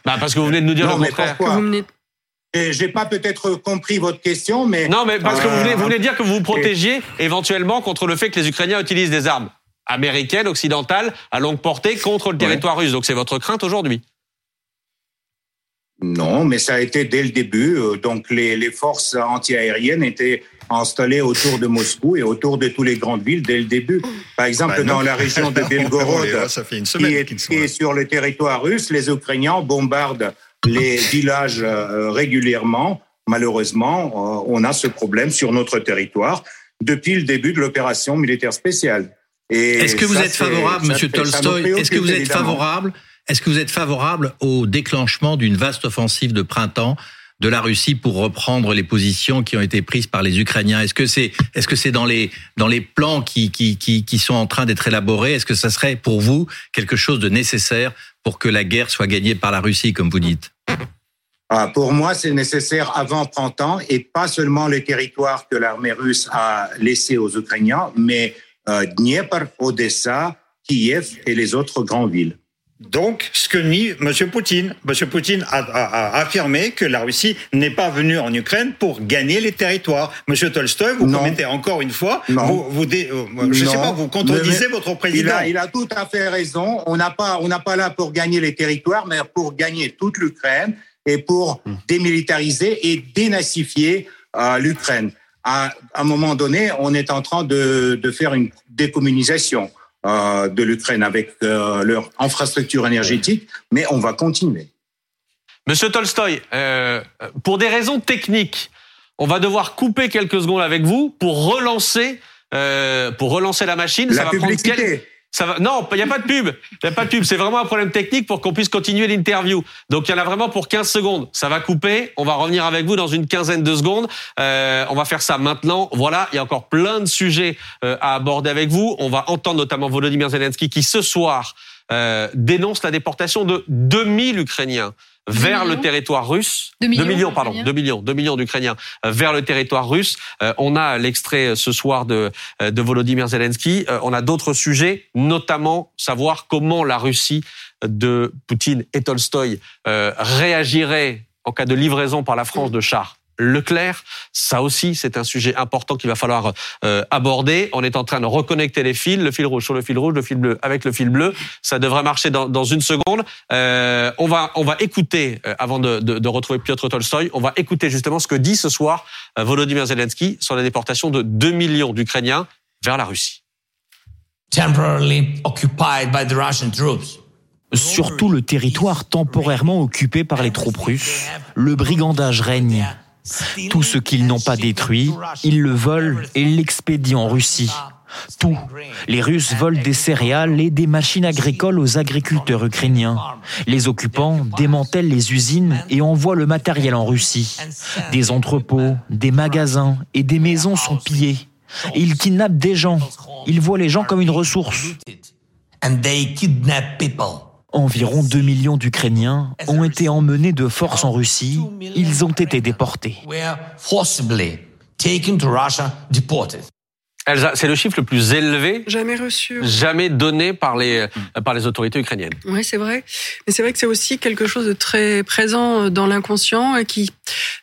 bah Parce que vous venez de nous dire
non,
le contraire.
J'ai pas peut-être compris votre question, mais
non, mais parce que vous venez, vous venez dire que vous vous protégiez éventuellement contre le fait que les Ukrainiens utilisent des armes américaines, occidentales, à longue portée contre le territoire russe. Donc c'est votre crainte aujourd'hui.
Non, mais ça a été dès le début. Euh, donc les, les forces antiaériennes étaient installées autour de Moscou et autour de toutes les grandes villes dès le début. Par exemple, bah dans la région de Belgorod, qui, est, qui est sur le territoire russe, les Ukrainiens bombardent les villages euh, régulièrement. Malheureusement, euh, on a ce problème sur notre territoire depuis le début de l'opération militaire spéciale.
Est-ce que vous êtes favorable, Monsieur Tolstoy Est-ce que vous êtes favorable Est-ce que vous êtes favorable au déclenchement d'une vaste offensive de printemps de la Russie pour reprendre les positions qui ont été prises par les Ukrainiens. Est-ce que c'est est-ce que c'est dans les dans les plans qui qui qui, qui sont en train d'être élaborés? Est-ce que ça serait pour vous quelque chose de nécessaire pour que la guerre soit gagnée par la Russie, comme vous dites?
Ah, pour moi, c'est nécessaire avant printemps et pas seulement les territoires que l'armée russe a laissés aux Ukrainiens, mais euh, Dnieper, Odessa, Kiev et les autres grandes villes.
Donc, ce que nie M. Poutine. M. Poutine a, a, a, affirmé que la Russie n'est pas venue en Ukraine pour gagner les territoires. M. Tolstoy, vous commettez encore une fois, vous, vous euh, je ne sais pas, vous contredisez votre président.
Il a, il a, tout à fait raison. On n'a pas, on n'a pas là pour gagner les territoires, mais pour gagner toute l'Ukraine et pour hmm. démilitariser et dénazifier euh, l'Ukraine. À, un moment donné, on est en train de, de faire une décommunisation euh, de l'Ukraine avec euh, leur infrastructure énergétique, mais on va continuer.
Monsieur Tolstoy, euh, pour des raisons techniques, on va devoir couper quelques secondes avec vous pour relancer, euh, pour relancer la machine.
La Ça va publicité. prendre
Non, il n'y a pas de pub. Il n'y a pas de pub. C'est vraiment un problème technique pour qu'on puisse continuer l'interview. Donc, il y en a vraiment pour 15 secondes. Ça va couper. On va revenir avec vous dans une quinzaine de secondes. Euh, on va faire ça maintenant. Voilà, il y a encore plein de sujets euh, à aborder avec vous. On va entendre notamment Volodymyr Zelensky qui, ce soir, euh, dénonce la déportation de 2000 Ukrainiens vers le territoire russe. 2 millions, pardon, 2 millions, 2 millions d'Ukrainiens euh, vers le territoire russe. Euh, on a l'extrait euh, ce soir de, de Volodymyr Zelensky. on a d'autres sujets, notamment savoir comment la Russie de Poutine et Tolstoï réagirait en cas de livraison par la France de chars Leclerc. Ça aussi, c'est un sujet important qu'il va falloir euh, aborder. On est en train de reconnecter les fils, le fil rouge sur le fil rouge, le fil bleu avec le fil bleu. Ça devrait marcher dans, dans une seconde. Euh, on va on va écouter euh, avant de, de, de, retrouver Piotr Tolstoy. On va écouter justement ce que dit ce soir euh, Volodymyr Zelensky sur la déportation de 2 millions d'Ukrainiens vers la Russie.
Temporarily occupied by the Russian troops. Surtout le territoire temporairement occupé par les troupes russes, le brigandage règne. Tout ce qu'ils n'ont pas détruit, ils le volent et l'expédient en Russie. Tout. Les Russes volent des céréales et des machines agricoles aux agriculteurs ukrainiens. Les occupants démantèlent les usines et envoient le matériel en Russie. Des entrepôts, des magasins et des maisons sont pillés. Ils kidnappent des gens. Ils voient les gens comme une ressource. Environ 2 millions d'Ukrainiens ont été emmenés de force en Russie. Ils ont été déportés.
Elsa, c'est le chiffre le plus élevé
jamais reçu,
jamais donné par les par les autorités ukrainiennes.
Oui, c'est vrai. Mais c'est vrai que c'est aussi quelque chose de très présent dans l'inconscient et qui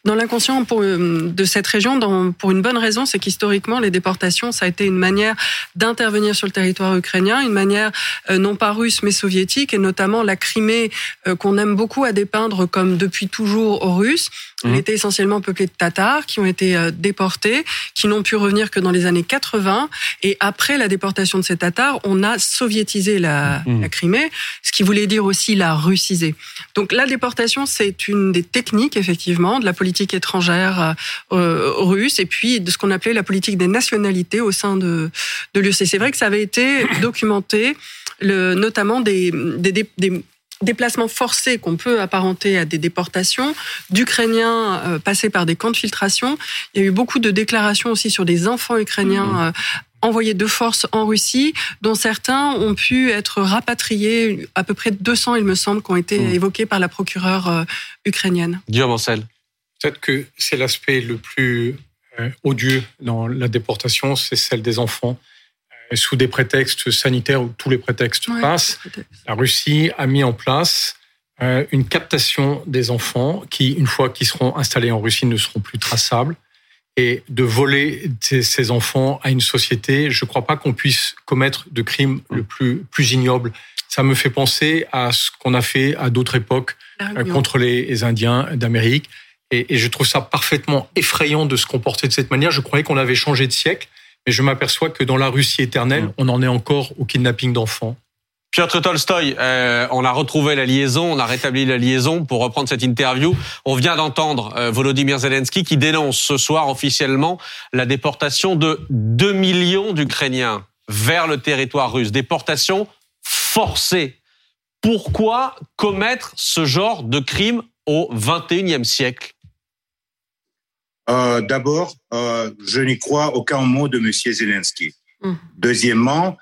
dans l'inconscient de cette région, dans, pour une bonne raison, c'est qu'historiquement, les déportations, ça a été une manière d'intervenir sur le territoire ukrainien, une manière non pas russe mais soviétique, et notamment la Crimée qu'on aime beaucoup à dépeindre comme depuis toujours russe. Elle mmh. était essentiellement peuplée de Tatars qui ont été déportés, qui n'ont pu revenir que dans les années 80. Et après la déportation de ces Tatars, on a soviétisé la, mmh. la Crimée, ce qui voulait dire aussi la russiser. Donc la déportation, c'est une des techniques effectivement de la politique étrangère euh, russe et puis de ce qu'on appelait la politique des nationalités au sein de, de l'UC. C'est vrai que ça avait été documenté, le, notamment des, des, des déplacements forcés qu'on peut apparenter à des déportations, d'Ukrainiens euh, passés par des camps de filtration. Il y a eu beaucoup de déclarations aussi sur des enfants ukrainiens mmh. euh, envoyés de force en Russie, dont certains ont pu être rapatriés, à peu près 200 il me semble, qui ont été mmh. évoqués par la procureure euh, ukrainienne.
Guillaume Ancel.
Peut-être que c'est l'aspect le plus euh, odieux dans la déportation, c'est celle des enfants. Euh, sous des prétextes sanitaires où tous les prétextes passent, la Russie a mis en place une captation des enfants qui, une fois qu'ils seront installés en Russie, ne seront plus traçables et de voler ces enfants à une société, je ne crois pas qu'on puisse commettre de crimes le plus, plus ignoble. Ça me fait penser à ce qu'on a fait à d'autres époques euh, contre les Indiens d'Amérique. Et, et, je trouve ça parfaitement effrayant de se comporter de cette manière. Je croyais qu'on avait changé de siècle, mais je m'aperçois que dans la Russie éternelle, mm. on en est encore au kidnapping d'enfants.
Piotr Tolstoy, euh, on a retrouvé la liaison, on a rétabli la liaison pour reprendre cette interview. On vient d'entendre euh, Volodymyr Zelensky qui dénonce ce soir officiellement la déportation de 2 millions d'Ukrainiens vers le territoire russe. Déportation forcée. Pourquoi commettre ce genre de crime au 21e siècle?
Euh, D'abord, euh, je n'y crois aucun mot de M. Zelensky. Mmh. Deuxièmement,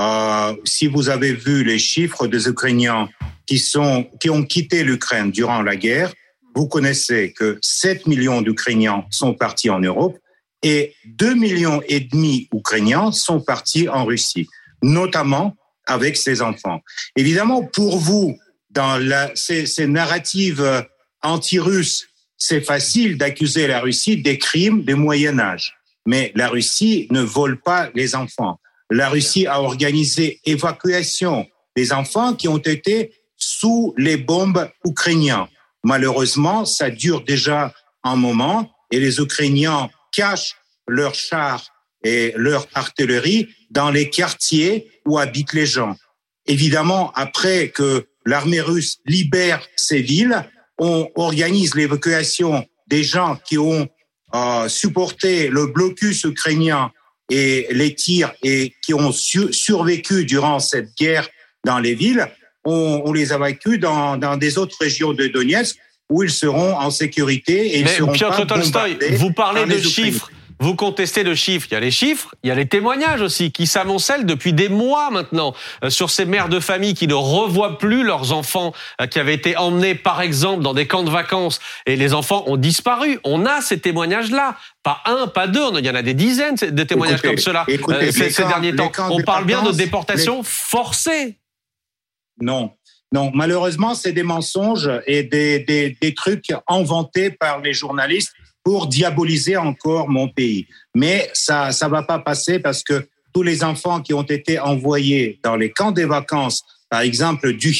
euh, si vous avez vu les chiffres des Ukrainiens qui, sont, qui ont quitté l'Ukraine durant la guerre, vous connaissez que 7 millions d'Ukrainiens sont partis en Europe et 2 millions et demi d'Ukrainiens sont partis en Russie, notamment avec ses enfants. Évidemment, pour vous, dans la, ces, ces narratives anti-russes, c'est facile d'accuser la Russie des crimes du Moyen Âge. Mais la Russie ne vole pas les enfants la Russie a organisé évacuation des enfants qui ont été sous les bombes ukrainiennes. Malheureusement, ça dure déjà un moment et les Ukrainiens cachent leurs chars et leur artillerie dans les quartiers où habitent les gens. Évidemment, après que l'armée russe libère ces villes, on organise l'évacuation des gens qui ont euh, supporté le blocus ukrainien et les tirs et qui ont survécu durant cette guerre dans les villes, on, on les évacue dans, dans des autres régions de Donetsk où ils seront en sécurité et ils seront
Piotr Tolstoy, vous parlez de chiffres. Vous contestez de chiffres. Il y a les chiffres, il y a les témoignages aussi qui s'amoncellent depuis des mois maintenant euh, sur ces mères de famille qui ne revoient plus leurs enfants euh, qui avaient été emmenés par exemple dans des camps de vacances et les enfants ont disparu. On a ces témoignages-là. Pas un, pas deux, il y en a des dizaines de témoignages comme cela euh, ces, derniers temps. On parle bien de déportation forcée.
Non, non, malheureusement, c'est des mensonges et des, des, des, trucs inventés par les journalistes pour diaboliser encore mon pays. Mais ça ça va pas passer parce que tous les enfants qui ont été envoyés dans les camps des vacances, par exemple du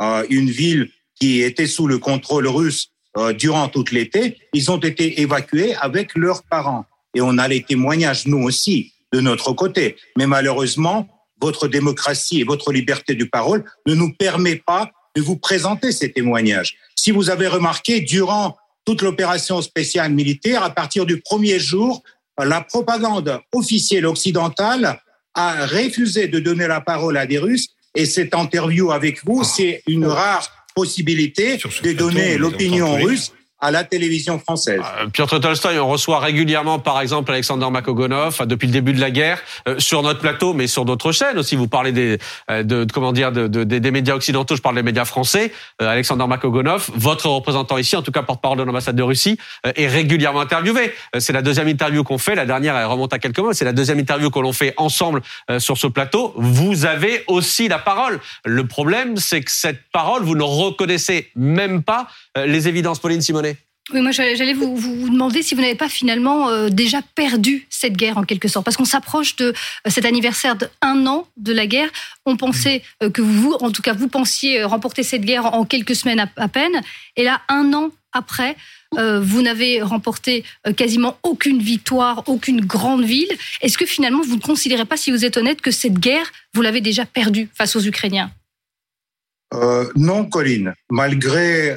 euh, une ville qui était sous le contrôle russe euh, durant tout l'été, ils ont été évacués avec leurs parents. Et on a les témoignages, nous aussi, de notre côté. Mais malheureusement, votre démocratie et votre liberté de parole ne nous permet pas de vous présenter ces témoignages. Si vous avez remarqué, durant toute l'opération spéciale militaire. À partir du premier jour, la propagande officielle occidentale a refusé de donner la parole à des Russes. Et cette interview avec vous, c'est une rare possibilité de donner l'opinion russe à la télévision française.
Euh, Piotr Tolstoy, on reçoit régulièrement, par exemple, Alexander Makogonov, depuis le début de la guerre, euh, sur notre plateau, mais sur d'autres chaînes aussi. Vous parlez des, euh, de, comment dire, de, des médias occidentaux, je parle des médias français. Alexander Makogonov, votre représentant ici, en tout cas porte-parole de l'ambassade de Russie, est régulièrement interviewé. c'est la deuxième interview qu'on fait. La dernière, elle remonte à quelques mois. C'est la deuxième interview que l'on fait ensemble sur ce plateau. Vous avez aussi la parole. Le problème, c'est que cette parole, vous ne reconnaissez même pas les évidences, Pauline Simonet.
Oui, moi j'allais vous, vous, demander si vous n'avez pas finalement euh, déjà perdu cette guerre en quelque sorte, parce qu'on s'approche de euh, cet anniversaire d'un an de la guerre. On pensait euh, que vous, en tout cas vous pensiez remporter cette guerre en quelques semaines à, à peine, et là un an après, vous n'avez remporté quasiment aucune victoire, aucune grande ville. Est-ce que finalement vous ne considérez pas, si vous êtes honnête, que cette guerre vous l'avez déjà perdue face aux Ukrainiens?
Non, Colline. Malgré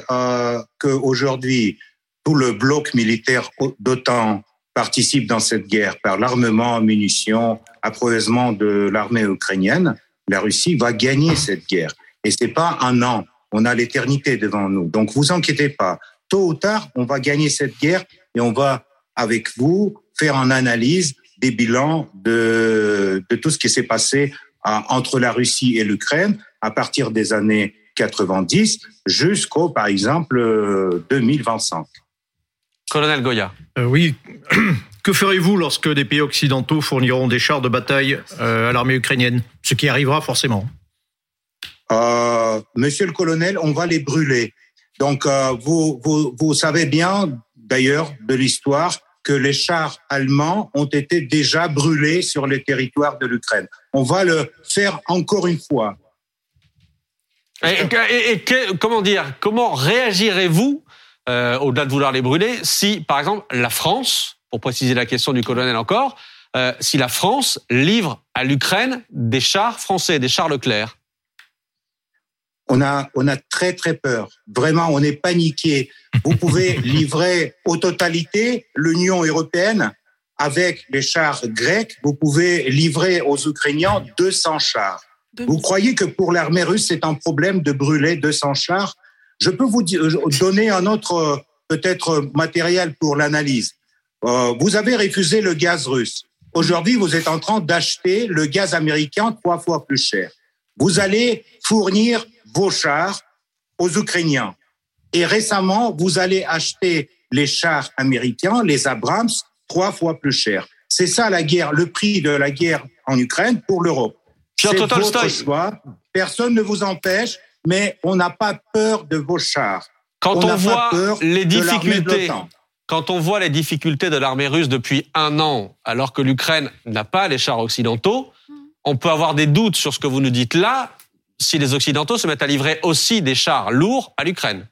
qu'aujourd'hui tout le bloc militaire d'OTAN participe dans cette guerre par l'armement, munitions, approvisionnement de l'armée ukrainienne, la Russie va gagner cette guerre. Et c'est pas un an. On a l'éternité devant nous. Donc vous inquiétez pas. Tôt ou tard, on va gagner cette guerre et on va, avec vous, faire une analyse des bilans de, de tout ce qui s'est passé entre la Russie et l'Ukraine à partir des années 90 jusqu'au, par exemple, 2025.
Colonel Goya.
Euh, oui. Que ferez-vous lorsque des pays occidentaux fourniront des chars de bataille euh, à l'armée ukrainienne? Ce qui arrivera forcément.
Euh, monsieur le colonel, on va les brûler. Donc, vous, vous, vous savez bien, d'ailleurs, de l'histoire, que les chars allemands ont été déjà brûlés sur les territoires de l'Ukraine. On va le faire encore une fois.
Et, et comment dire Comment réagirez-vous euh, au-delà de vouloir les brûler, si, par exemple, la France, pour préciser la question du colonel encore, euh, si la France livre à l'Ukraine des chars français, des chars Leclerc
on a, on a très très peur. Vraiment, on est paniqué. Vous pouvez livrer au totalité l'Union européenne avec les chars grecs. Vous pouvez livrer aux Ukrainiens 200 chars. Vous croyez que pour l'armée russe, c'est un problème de brûler 200 chars? Je peux vous euh, donner un autre euh, peut-être matériel pour l'analyse. Euh, vous avez refusé le gaz russe. Aujourd'hui, vous êtes en train d'acheter le gaz américain trois fois plus cher. Vous allez fournir vos chars aux Ukrainiens. Et récemment, vous allez acheter les chars américains, les Abrams, trois fois plus cher. C'est ça la guerre, le prix de la guerre en Ukraine pour l'Europe. C'est votre choix. Personne ne vous empêche mais on n'a pas peur de vos chars.
Quand on, voit les difficultés, quand on voit les difficultés de l'armée russe depuis un an, alors que l'Ukraine n'a pas les chars occidentaux, on peut avoir des doutes sur ce que vous nous dites là, si les Occidentaux se mettent à livrer aussi des chars lourds à l'Ukraine.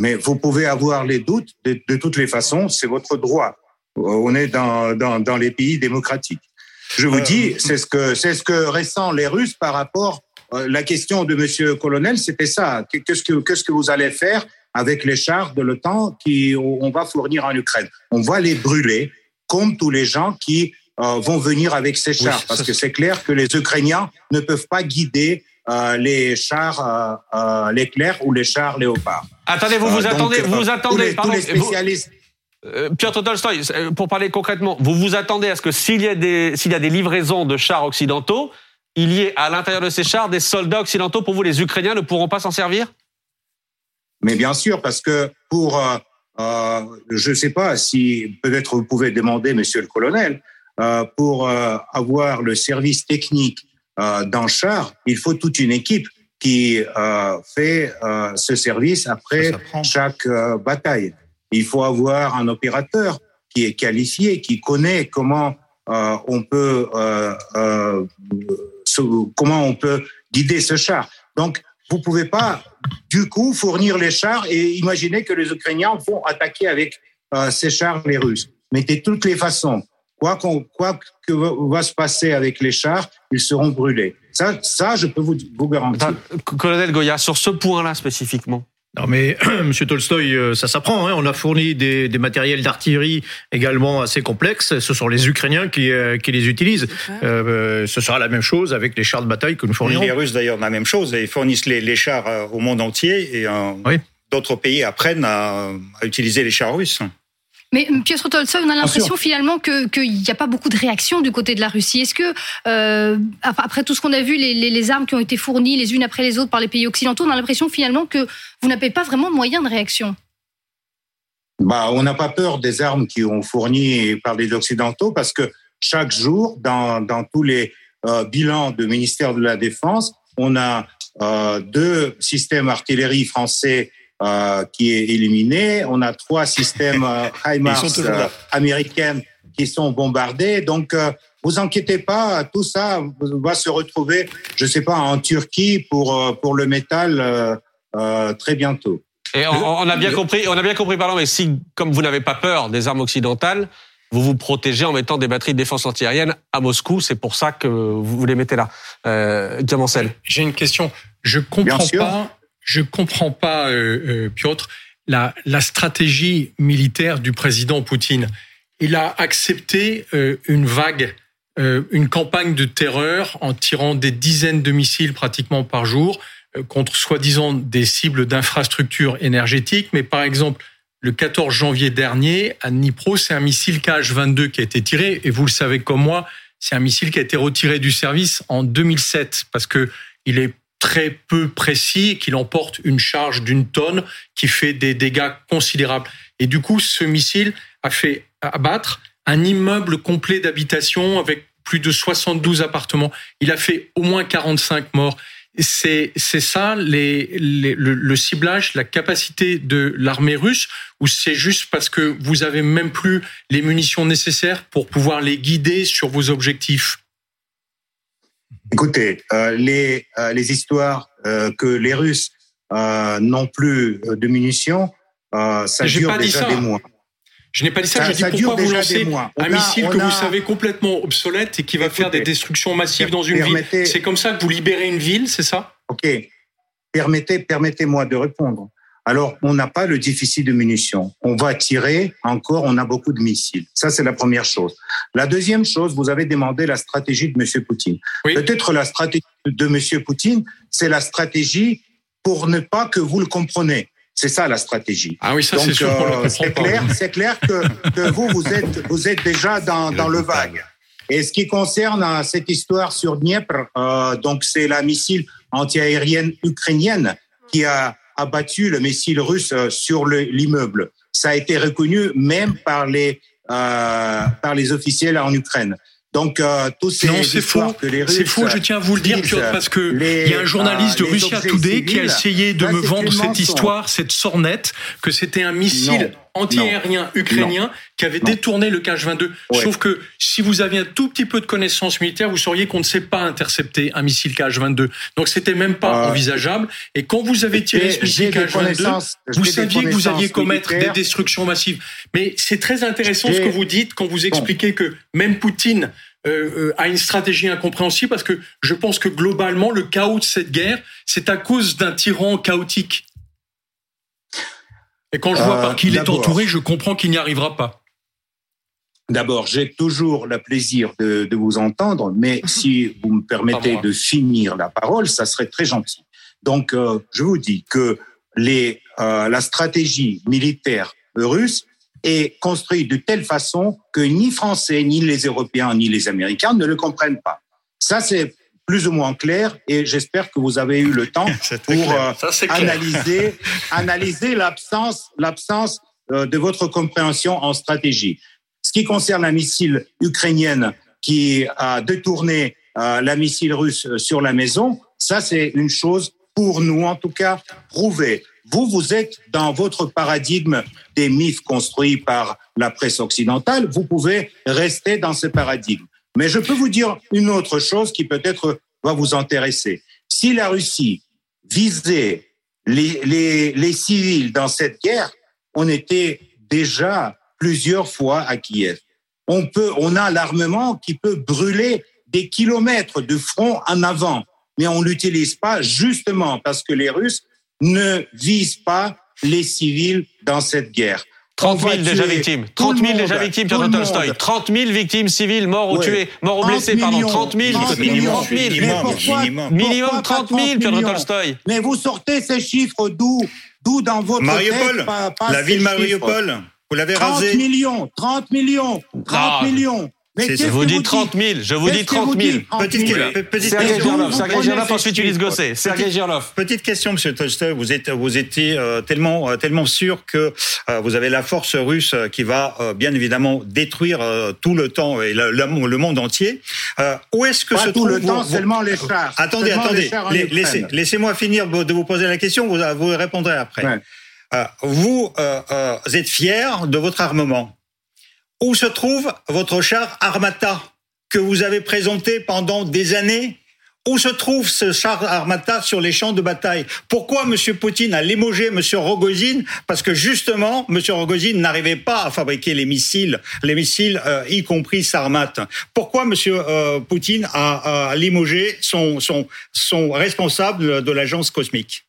Mais vous pouvez avoir les doutes, de, toutes les façons, c'est votre droit. On est dans, dans, les pays démocratiques. Je vous euh, dis, c'est ce que c'est ce que ressentent les Russes par rapport euh, la question de Monsieur Colonel, c'était ça. Qu'est-ce que qu'est-ce que vous allez faire avec les chars de l'OTAN qui on va fournir en Ukraine? On va les brûler, comme tous les gens qui euh, vont venir avec ces chars, parce que c'est clair que les Ukrainiens ne peuvent pas guider euh, les chars euh, l'éclair ou les chars léopard.
Attendez, vous vous attendez, vous vous attendez, tous les, spécialistes. Piotr Tolstoy, pour parler concrètement, vous vous attendez à ce que s'il y a des s'il y a des livraisons de chars occidentaux, il y ait à l'intérieur de ces chars des soldats occidentaux. Pour vous, les Ukrainiens ne pourront pas s'en servir?
Mais bien sûr, parce que pour, euh, euh je ne sais pas si peut-être vous pouvez demander, Monsieur le Colonel, euh, pour euh, avoir le service technique euh, d'un char, il faut toute une équipe qui fait ce service après chaque bataille. Il faut avoir un opérateur qui est qualifié, qui connaît comment on peut comment on peut guider ce char. Donc, vous pouvez pas, du coup, fournir les chars et imaginer que les Ukrainiens vont attaquer avec euh, ces chars les Russes. Mais de toutes les façons, quoi, quoi que va se passer avec les chars, ils seront brûlés. Ça, ça je peux vous garantir.
Colonel Goya, sur ce point-là spécifiquement.
Non mais Monsieur Tolstoy, euh, ça s'apprend. Hein. On a fourni des, des matériels d'artillerie également assez complexes. Ce sont les Ukrainiens qui, euh, qui les utilisent. Euh, ce sera la même chose avec les chars de bataille que nous fournirons.
Les Russes d'ailleurs la même chose. Ils fournissent les, les chars au monde entier et d'autres pays apprennent à, à utiliser les chars russes.
Mais Piotr Tolstoy, on a l'impression finalement qu'il n'y a pas beaucoup de réaction du côté de la Russie. Est-ce que, euh, après tout ce qu'on a vu, les, les, armes qui ont été fournies les unes après les autres par les pays occidentaux, on a l'impression finalement que vous n'avez pas vraiment de moyens de réaction?
Bah, On n'a pas peur des armes qui ont fournies par les Occidentaux parce que chaque jour, dans, dans tous les euh, bilans du ministère de la Défense, on a euh, deux systèmes artillerie français qui est éliminé. On a trois systèmes HIMARS américains qui sont bombardés. Donc, vous inquiétez pas, tout ça va se retrouver, je sais pas, en Turquie pour pour le métal très bientôt.
Et on, a bien compris, on a bien compris, pardon, mais si, comme vous n'avez pas peur des armes occidentales, vous vous protégez en mettant des batteries de défense antiaérienne à Moscou. C'est pour ça que vous les mettez là. Euh, Diamancel.
J'ai une question. Je comprends pas. Je comprends pas, euh, euh, Piotr, la, stratégie militaire du président Poutine. Il a accepté euh, une vague, une campagne de terreur en tirant des dizaines de missiles pratiquement par jour contre soi-disant des cibles d'infrastructures énergétiques, mais par exemple, le 14 janvier dernier, à Dnipro, c'est un missile KH-22 qui a été tiré, et vous le savez comme moi, c'est un missile qui a été retiré du service en 2007, parce que il est très peu précis et qu'il emporte une charge d'une tonne qui fait des dégâts considérables. Et du coup, ce missile a fait abattre un immeuble complet d'habitation avec plus de 72 appartements. Il a fait au moins 45 morts. C'est ça les, le, ciblage, la capacité de l'armée russe, ou c'est juste parce que vous avez même plus les munitions nécessaires pour pouvoir les guider sur vos objectifs?
Écoutez, euh, les, euh, les histoires euh, que les Russes n'ont plus de munitions, ça dure déjà des mois.
Je n'ai pas dit ça, je dis pourquoi vous lancez un missile que vous savez complètement obsolète et qui va faire des destructions massives dans une ville. C'est comme ça que vous libérez une ville, c'est ça?
Ok. Permettez, permettez-moi de répondre. Alors, on n'a pas le déficit de munitions. On va tirer encore, on a beaucoup de missiles. Ça, c'est la première chose. La deuxième chose, vous avez demandé la stratégie de M. Poutine. Peut-être la stratégie de M. Poutine, c'est la stratégie pour ne pas que vous le compreniez. C'est ça la stratégie.
Ah oui, ça c'est sûr. Euh,
c'est clair, c'est clair que, que, vous vous êtes vous êtes déjà dans, dans le vague. Et ce qui concerne euh, cette histoire sur Dniepr, euh, donc c'est la missile antiaérienne ukrainienne qui a abattu le missile russe euh, sur l'immeuble. Ça a été reconnu même par les euh, par les officiels en Ukraine. Donc euh, tous ces
non, c'est faux. C'est faux. Je tiens à vous le dire, parce que il y a un journaliste de Russia Today qui a essayé de me vendre cette histoire, cette sornette, que c'était un missile anti-aérien ukrainien qui avait détourné le KH-22. Je trouve que si vous aviez un tout petit peu de connaissances militaires, vous sauriez qu'on ne sait pas intercepter un missile KH-22. Donc c'était même pas euh, envisageable. Et quand vous avez tiré ce missile KH-22, vous saviez que vous alliez commettre des destructions massives. Mais c'est très intéressant ce que vous dites quand vous expliquez que même Poutine euh, euh, a une stratégie incompréhensible parce que je pense que globalement le chaos de cette guerre, c'est à cause d'un tyran chaotique. Et quand je vois par qui il est entouré, je comprends qu'il n'y arrivera pas.
D'abord, j'ai toujours le plaisir de, de, vous entendre, mais si vous me permettez de finir la parole, ça serait très gentil. Donc, euh, je vous dis que les, euh, la stratégie militaire russe est construite de telle façon que ni Français, ni les Européens, ni les Américains ne le comprennent pas. Ça, c'est plus ou moins clair et j'espère que vous avez eu le temps pour euh, analyser, analyser l'absence, l'absence euh, de votre compréhension en stratégie. Ce qui concerne la missile ukrainienne qui a détourné euh, la missile russe sur la maison, ça c'est une chose pour nous en tout cas prouvée. Vous, vous êtes dans votre paradigme des mythes construits par la presse occidentale. Vous pouvez rester dans ce paradigme. Mais je peux vous dire une autre chose qui peut-être va vous intéresser. Si la Russie visait les, les, les civils dans cette guerre, on était déjà plusieurs fois à Kiev. On peut, on a l'armement qui peut brûler des kilomètres de front en avant, mais on l'utilise pas justement parce que les Russes ne visent pas les civils dans cette guerre.
30 000 déjà victimes. 30 000 déjà victimes, Pierre Tolstoy. 30 000 victimes civiles, morts ou tuées, morts ou blessés, pardon. 30 000.
30 000.
Minimum, minimum 30 000, Pierre Tolstoy.
Mais vous sortez ces chiffres d'où D'où dans votre
Mariupol,
tête,
pas, pas la ville Mariupol. Vous l'avez rasé.
30 millions, 30 millions, 30 millions.
Mais je vous dis 30 000. Je vous dis 30 000.
Petite,
question. Sergei Girlov, ensuite Ulysse Gosset. Sergei Girlov.
Petite question, Monsieur Tolstoy. Vous êtes, vous étiez euh, tellement, euh, tellement sûr que euh, vous avez la force russe qui va bien évidemment détruire tout le temps et le, monde entier. où est-ce que
Pas
se
tout
trouve
le temps, seulement les chars.
Attendez, attendez. laissez-moi finir de vous poser la question. Vous, répondrez après. Vous êtes fier de votre armement? Où se trouve votre char Armata que vous avez présenté pendant des années? Où se trouve ce char Armata sur les champs de bataille? Pourquoi M. Poutine a limogé M. Rogozin Parce que justement, M. Rogozin n'arrivait pas à fabriquer les missiles, les missiles euh, y compris Sarmat. Pourquoi M. Euh, Poutine a, limogé son, son, son responsable de l'agence cosmique?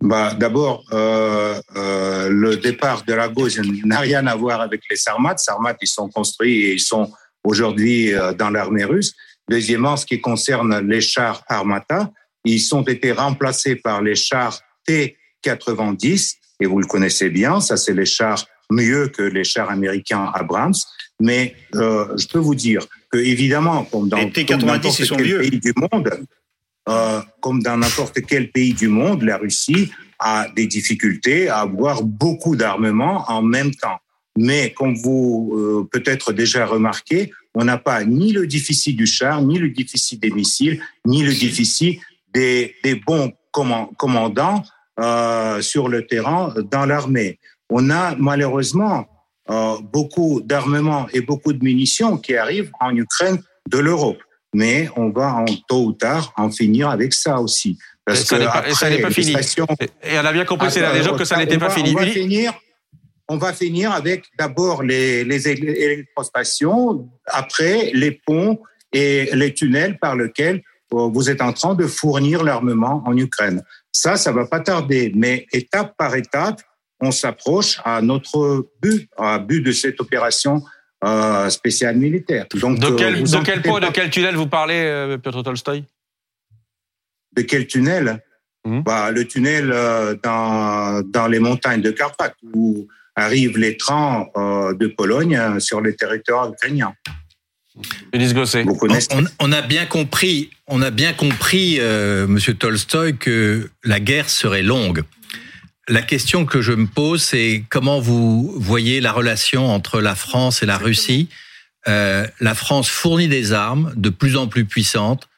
Bah, D'abord, euh, euh, le départ de la gauche n'a rien à voir avec les Sarmat. Sarmat, ils sont construits et ils sont aujourd'hui euh, dans l'armée russe. Deuxièmement, ce qui concerne les chars Armata, ils ont été remplacés par les chars T-90, et vous le connaissez bien, ça c'est les chars mieux que les chars américains Abrams. Mais euh, je peux vous dire que évidemment, comme dans
n'importe
quel pays du monde, euh, comme dans n'importe quel pays du monde, la Russie a des difficultés à avoir beaucoup d'armements en même temps. Mais comme vous euh, peut-être déjà remarqué, on n'a pas ni le déficit du char, ni le déficit des missiles, ni le déficit des, des bons commandants euh, sur le terrain dans l'armée. On a malheureusement euh, beaucoup d'armements et beaucoup de munitions qui arrivent en Ukraine de l'Europe. Mais on va en tôt ou tard en finir avec ça aussi.
Parce ça n'est pas, fini. Et on a bien compris, c'est là que ça n'était pas fini.
On va finir on va finir avec d'abord les, les électrostations, après les ponts et les tunnels par lesquels euh, vous êtes en train de fournir l'armement en Ukraine. Ça, ça va pas tarder, mais étape par étape, on s'approche à notre but, à but de cette opération euh, spéciale militaire.
Donc, de quel, euh, quel point, de quel tunnel vous parlez, euh, Piotr Tolstoy
De quel tunnel? Mmh. bah, Le tunnel dans, dans les montagnes de Carpath, où arrivent les trains euh, de Pologne euh, sur le territoire ukrainien.
On, on, a bien compris, on a bien compris, euh, Monsieur Tolstoy, que la guerre serait longue. La question que je me pose, c'est comment vous voyez la relation entre la France et la Russie. Euh, la France fournit des armes de plus en plus puissantes,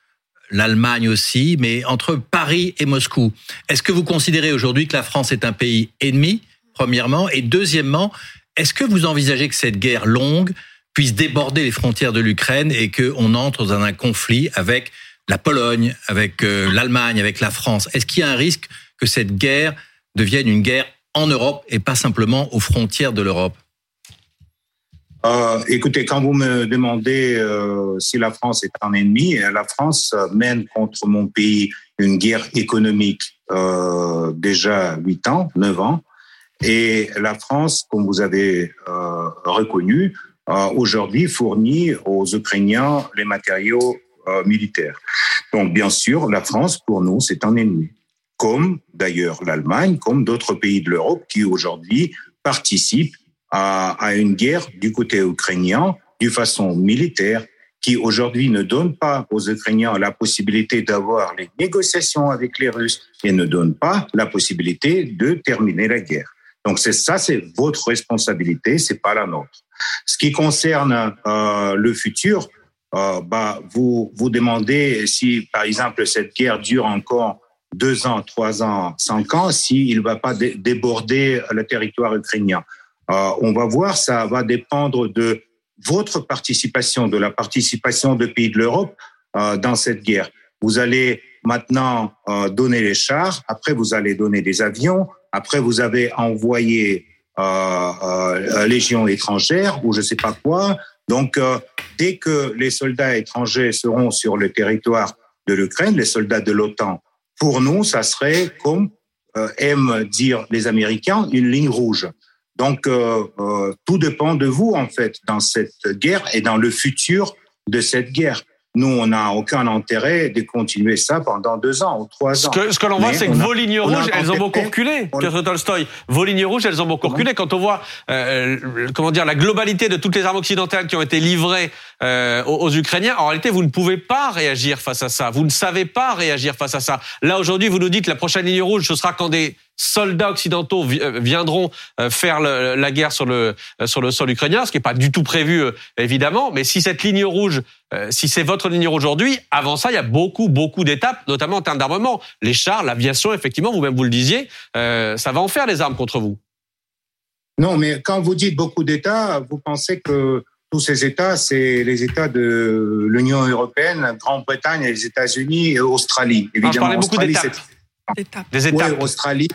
l'Allemagne aussi, mais entre Paris et Moscou, est-ce que vous considérez aujourd'hui que la France est un pays ennemi premièrement? Et deuxièmement, est-ce que vous envisagez que cette guerre longue puisse déborder les frontières de l'Ukraine et qu'on entre dans un conflit avec la Pologne, avec euh, l'Allemagne, avec la France? Est-ce qu'il y a un risque que cette guerre devienne une guerre en Europe et pas simplement aux frontières de l'Europe
euh, écoutez, quand vous me demandez euh, si la France est un ennemi, la France mène contre mon pays une guerre économique déjà 8 ans, 9 ans. Et la France, comme vous avez euh, reconnu, euh, aujourd'hui fournit aux Ukrainiens les matériaux euh, militaires. Donc, bien sûr, la France, pour nous, c'est un ennemi. Comme d'ailleurs l'Allemagne, comme d'autres pays de l'Europe qui aujourd'hui participent à, à une guerre du côté ukrainien d'une façon militaire qui aujourd'hui ne donne pas aux Ukrainiens la possibilité d'avoir les négociations avec les Russes et ne donne pas la possibilité de terminer la guerre. Donc c'est ça, c'est votre responsabilité, c'est pas la nôtre. Ce qui concerne euh, le futur, euh, bah vous vous demandez si par exemple cette guerre dure encore deux ans, trois ans, cinq ans, s'il ne va pas déborder le territoire ukrainien. Euh, on va voir, ça va dépendre de votre participation, de la participation des pays de l'Europe euh, dans cette guerre. Vous allez maintenant euh, donner les chars, après vous allez donner des avions, après, vous avez envoyé euh, euh, Légion étrangère ou je ne sais pas quoi. Donc, euh, dès que les soldats étrangers seront sur le territoire de l'Ukraine, les soldats de l'OTAN, pour nous, ça serait comme euh, aiment dire les Américains, une ligne rouge. Donc, euh, euh, tout dépend de vous, en fait, dans cette guerre et dans le futur de cette guerre. Nous, on n'a aucun intérêt de continuer ça pendant deux ans ou trois ans.
Ce que, l'on voit, c'est que vos lignes rouges, elles ont beaucoup reculé, Piotr Tolstoy. Vos lignes rouges, elles ont beaucoup reculé. Quand on voit, euh, comment dire, la globalité de toutes les armes occidentales qui ont été livrées euh, aux, Ukrainiens, en réalité, vous ne pouvez pas réagir face à ça. Vous ne savez pas réagir face à ça. Là, aujourd'hui, vous nous dites que la prochaine ligne rouge, ce sera quand des soldats occidentaux euh, viendront euh, faire la guerre sur le sur le sol ukrainien, ce qui n'est pas du tout prévu évidemment. Mais si cette ligne rouge, si c'est votre ligne rouge aujourd'hui, avant ça, il y a beaucoup beaucoup d'étapes, notamment en termes d'armement. Les chars, l'aviation, effectivement, vous-même vous le disiez, ça va en faire des armes contre vous.
Non, mais quand vous dites beaucoup d'États, vous pensez que tous ces États, c'est les États de l'Union européenne, Grande-Bretagne, les États-Unis et Australie.
Évidemment, beaucoup
Des étapes. Oui, Australie.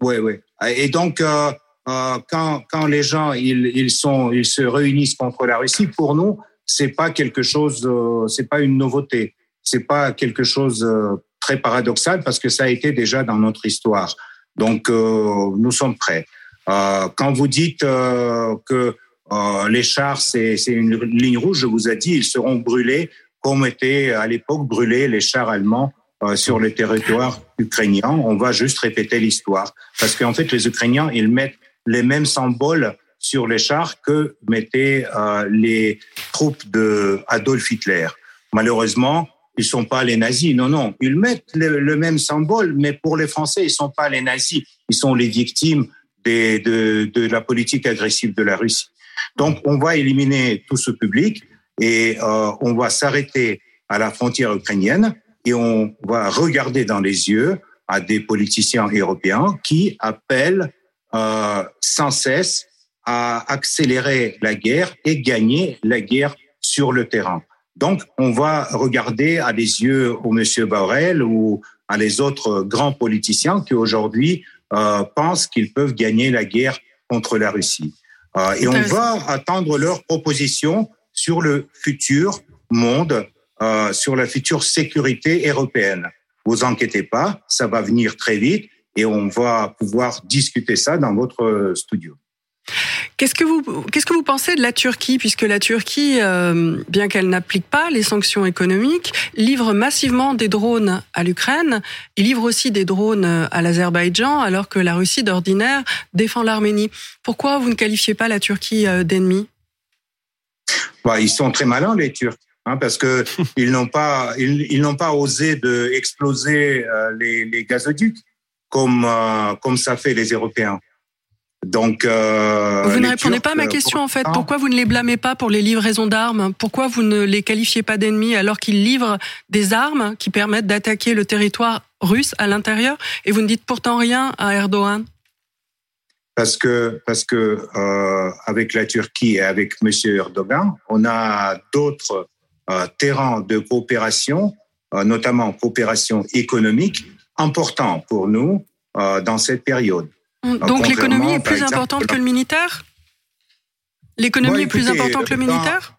Oui, oui. Et donc, euh, euh, quand, quand les gens ils, ils sont ils se réunissent contre la Russie, pour nous, c'est pas quelque chose, euh, c'est pas une nouveauté. C'est pas quelque chose euh, très paradoxal parce que ça a été déjà dans notre histoire. Donc, euh, nous sommes prêts. quand vous dites que euh, les chars, c'est une ligne rouge. Je vous ai dit, ils seront brûlés comme étaient à l'époque brûlés les chars allemands euh, sur le territoire ukrainien. On va juste répéter l'histoire. Parce qu'en fait, les Ukrainiens, ils mettent les mêmes symboles sur les chars que mettaient euh, les troupes de Adolf Hitler. Malheureusement, ils sont pas les nazis. Non, non, ils mettent le, même symbole, mais pour les Français, ils sont pas les nazis. Ils sont les victimes de, de la politique agressive de la Russie. Donc, on va éliminer tout ce public et euh, on va s'arrêter à la frontière ukrainienne et on va regarder dans les yeux à des politiciens européens qui appellent euh, sans cesse à accélérer la guerre et gagner la guerre sur le terrain. Donc, on va regarder à des yeux au monsieur Borrell ou à les autres grands politiciens qui aujourd'hui euh, pensent qu'ils peuvent gagner la guerre contre la Russie. Euh, et on va attendre leurs propositions sur le futur monde, euh, sur la future sécurité européenne. Vous inquiétez pas, ça va venir très vite et on va pouvoir discuter ça dans votre studio.
Qu'est-ce que vous qu'est-ce que vous pensez de la Turquie puisque la Turquie, euh, bien qu'elle n'applique pas les sanctions économiques, livre massivement des drones à l'Ukraine, il livre aussi des drones à l'Azerbaïdjan alors que la Russie d'ordinaire défend l'Arménie. Pourquoi vous ne qualifiez pas la Turquie euh, d'ennemi
bah, ils sont très malins les Turcs. Hein, parce que ils n'ont pas ils, n'ont pas osé de exploser euh, les, les gazoducs comme comme ça fait les Européens.
Donc, euh, vous ne répondez pas à ma question en fait. Pourquoi vous ne les blâmez pas pour les livraisons d'armes? Pourquoi vous ne les qualifiez pas d'ennemis alors qu'ils livrent des armes qui permettent d'attaquer le territoire russe à l'intérieur et vous ne dites pourtant rien à Erdogan?
Parce que parce que euh, avec la Turquie et avec Monsieur Erdogan, on a d'autres euh, terrains de coopération, euh, notamment coopération économique, importants pour nous euh, dans cette période.
Donc l'économie est plus importante que le militaire? L'économie est plus importante que le militaire?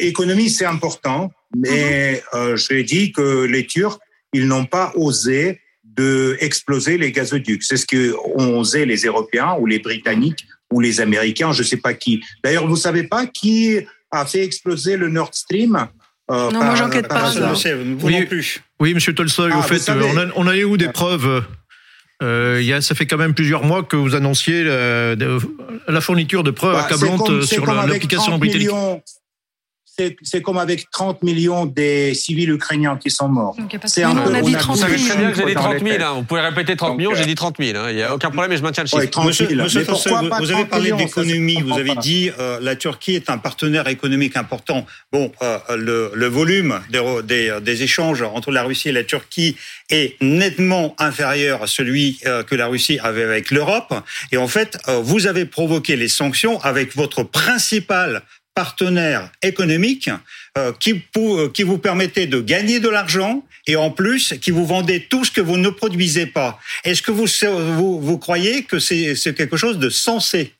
L'économie, c'est important, mais mhm. euh, j'ai dit que les Turcs, ils n'ont pas osé de exploser les gazoducs. C'est ce qu'ont osé les Européens ou les Britanniques ou les Américains, je ne sais pas qui. D'ailleurs, vous savez pas qui a fait exploser le Nord Stream
euh, Non, moi j'enquête pas.
oui, plus. Oui, Monsieur Tolstoy, ah, au fait, on a, on a eu des preuves euh, ça fait quand même plusieurs mois que vous annonciez euh, la fourniture de preuves bah, accablantes sur l'application britannique
c'est comme avec 30 millions des civils ukrainiens qui sont morts.
C'est un on a dit 30 000. Vous
très bien que j'ai dit 30 000. Hein. Vous pouvez répéter 30 millions, j'ai dit 30 000. Hein. Il n'y a aucun problème et je maintiens le chiffre.
Ouais, monsieur, monsieur vous, avez parlé d'économie. Vous avez dit euh, la Turquie est un partenaire économique important. Bon, euh, le, le, volume des, des, des, échanges entre la Russie et la Turquie est nettement inférieur à celui euh, que la Russie avait avec l'Europe. Et en fait, euh, vous avez provoqué les sanctions avec votre principal partenaire économique euh, qui, euh, qui vous permettait de gagner de l'argent et en plus qui vous vendait tout ce que vous ne produisez pas. Est-ce que vous, croyez que c'est quelque chose de sensé?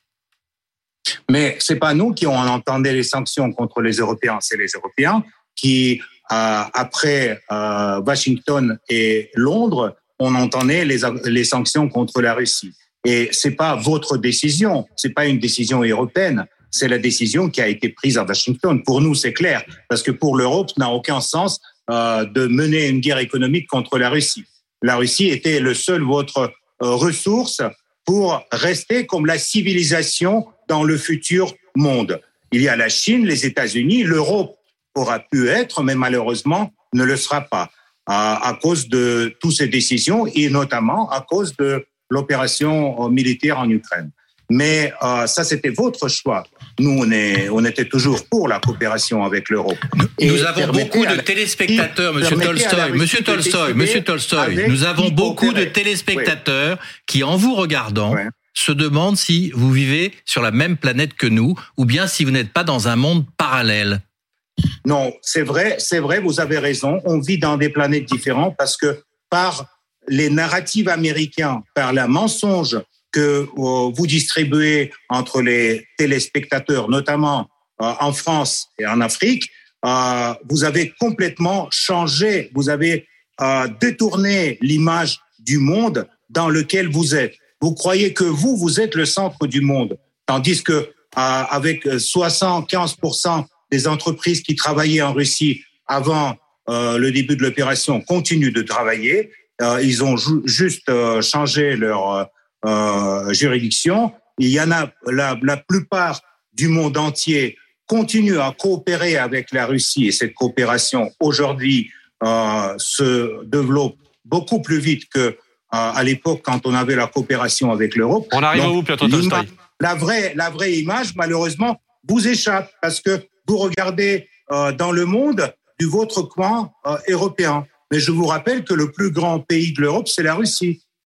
Mais c'est pas nous qui ont entendu les sanctions contre les Européens, c'est les Européens qui, euh, après Washington et Londres, on entendait les, les sanctions contre la Russie. Et c'est pas votre décision, c'est pas une décision européenne, c'est la décision qui a été prise à Washington. Pour nous, c'est clair, parce que pour l'Europe, n'a aucun sens euh, de mener une guerre économique contre la Russie. La Russie était le seul votre euh, ressource pour rester comme la civilisation dans le futur monde. Il y a la Chine, les États-Unis, l'Europe aura pu être, mais malheureusement ne le sera pas. à, cause de toutes ces décisions et notamment à cause de l'opération militaire en Ukraine. Mais euh, ça, c'était votre choix. Nous, on, est, on était toujours pour la coopération avec l'Europe.
Nous, avons beaucoup de téléspectateurs, Monsieur Tolstoy. Monsieur Tolstoy, Monsieur Tolstoy, nous avons beaucoup de téléspectateurs qui, en vous regardant, se demandent si vous vivez sur la même planète que nous, ou bien si vous n'êtes pas dans un monde parallèle.
Non, c'est vrai, c'est vrai, vous avez raison. On vit dans des planètes différentes parce que par les narratives américains, par la mensonge que euh, vous distribuez entre les téléspectateurs, notamment euh, en France et en Afrique, euh, vous avez complètement changé, vous avez détourné l'image du monde dans lequel vous êtes. Vous croyez que vous, vous êtes le centre du monde, tandis que avec 75% des entreprises qui travaillaient en Russie avant le début de l'opération continuent de travailler. ils ont juste changé leur euh, juridiction. Il y en a la, la plupart du monde entier continue à coopérer avec la Russie et cette coopération aujourd'hui euh, se développe beaucoup plus vite que euh, à l'époque quand on avait la coopération avec l'Europe.
On arrive où, Piotr Tolstoy
La vraie, la vraie image, malheureusement, vous échappe parce que vous regardez euh, dans le monde du votre coin euh, européen. Mais je vous rappelle que le plus grand pays de l'Europe, c'est la Russie.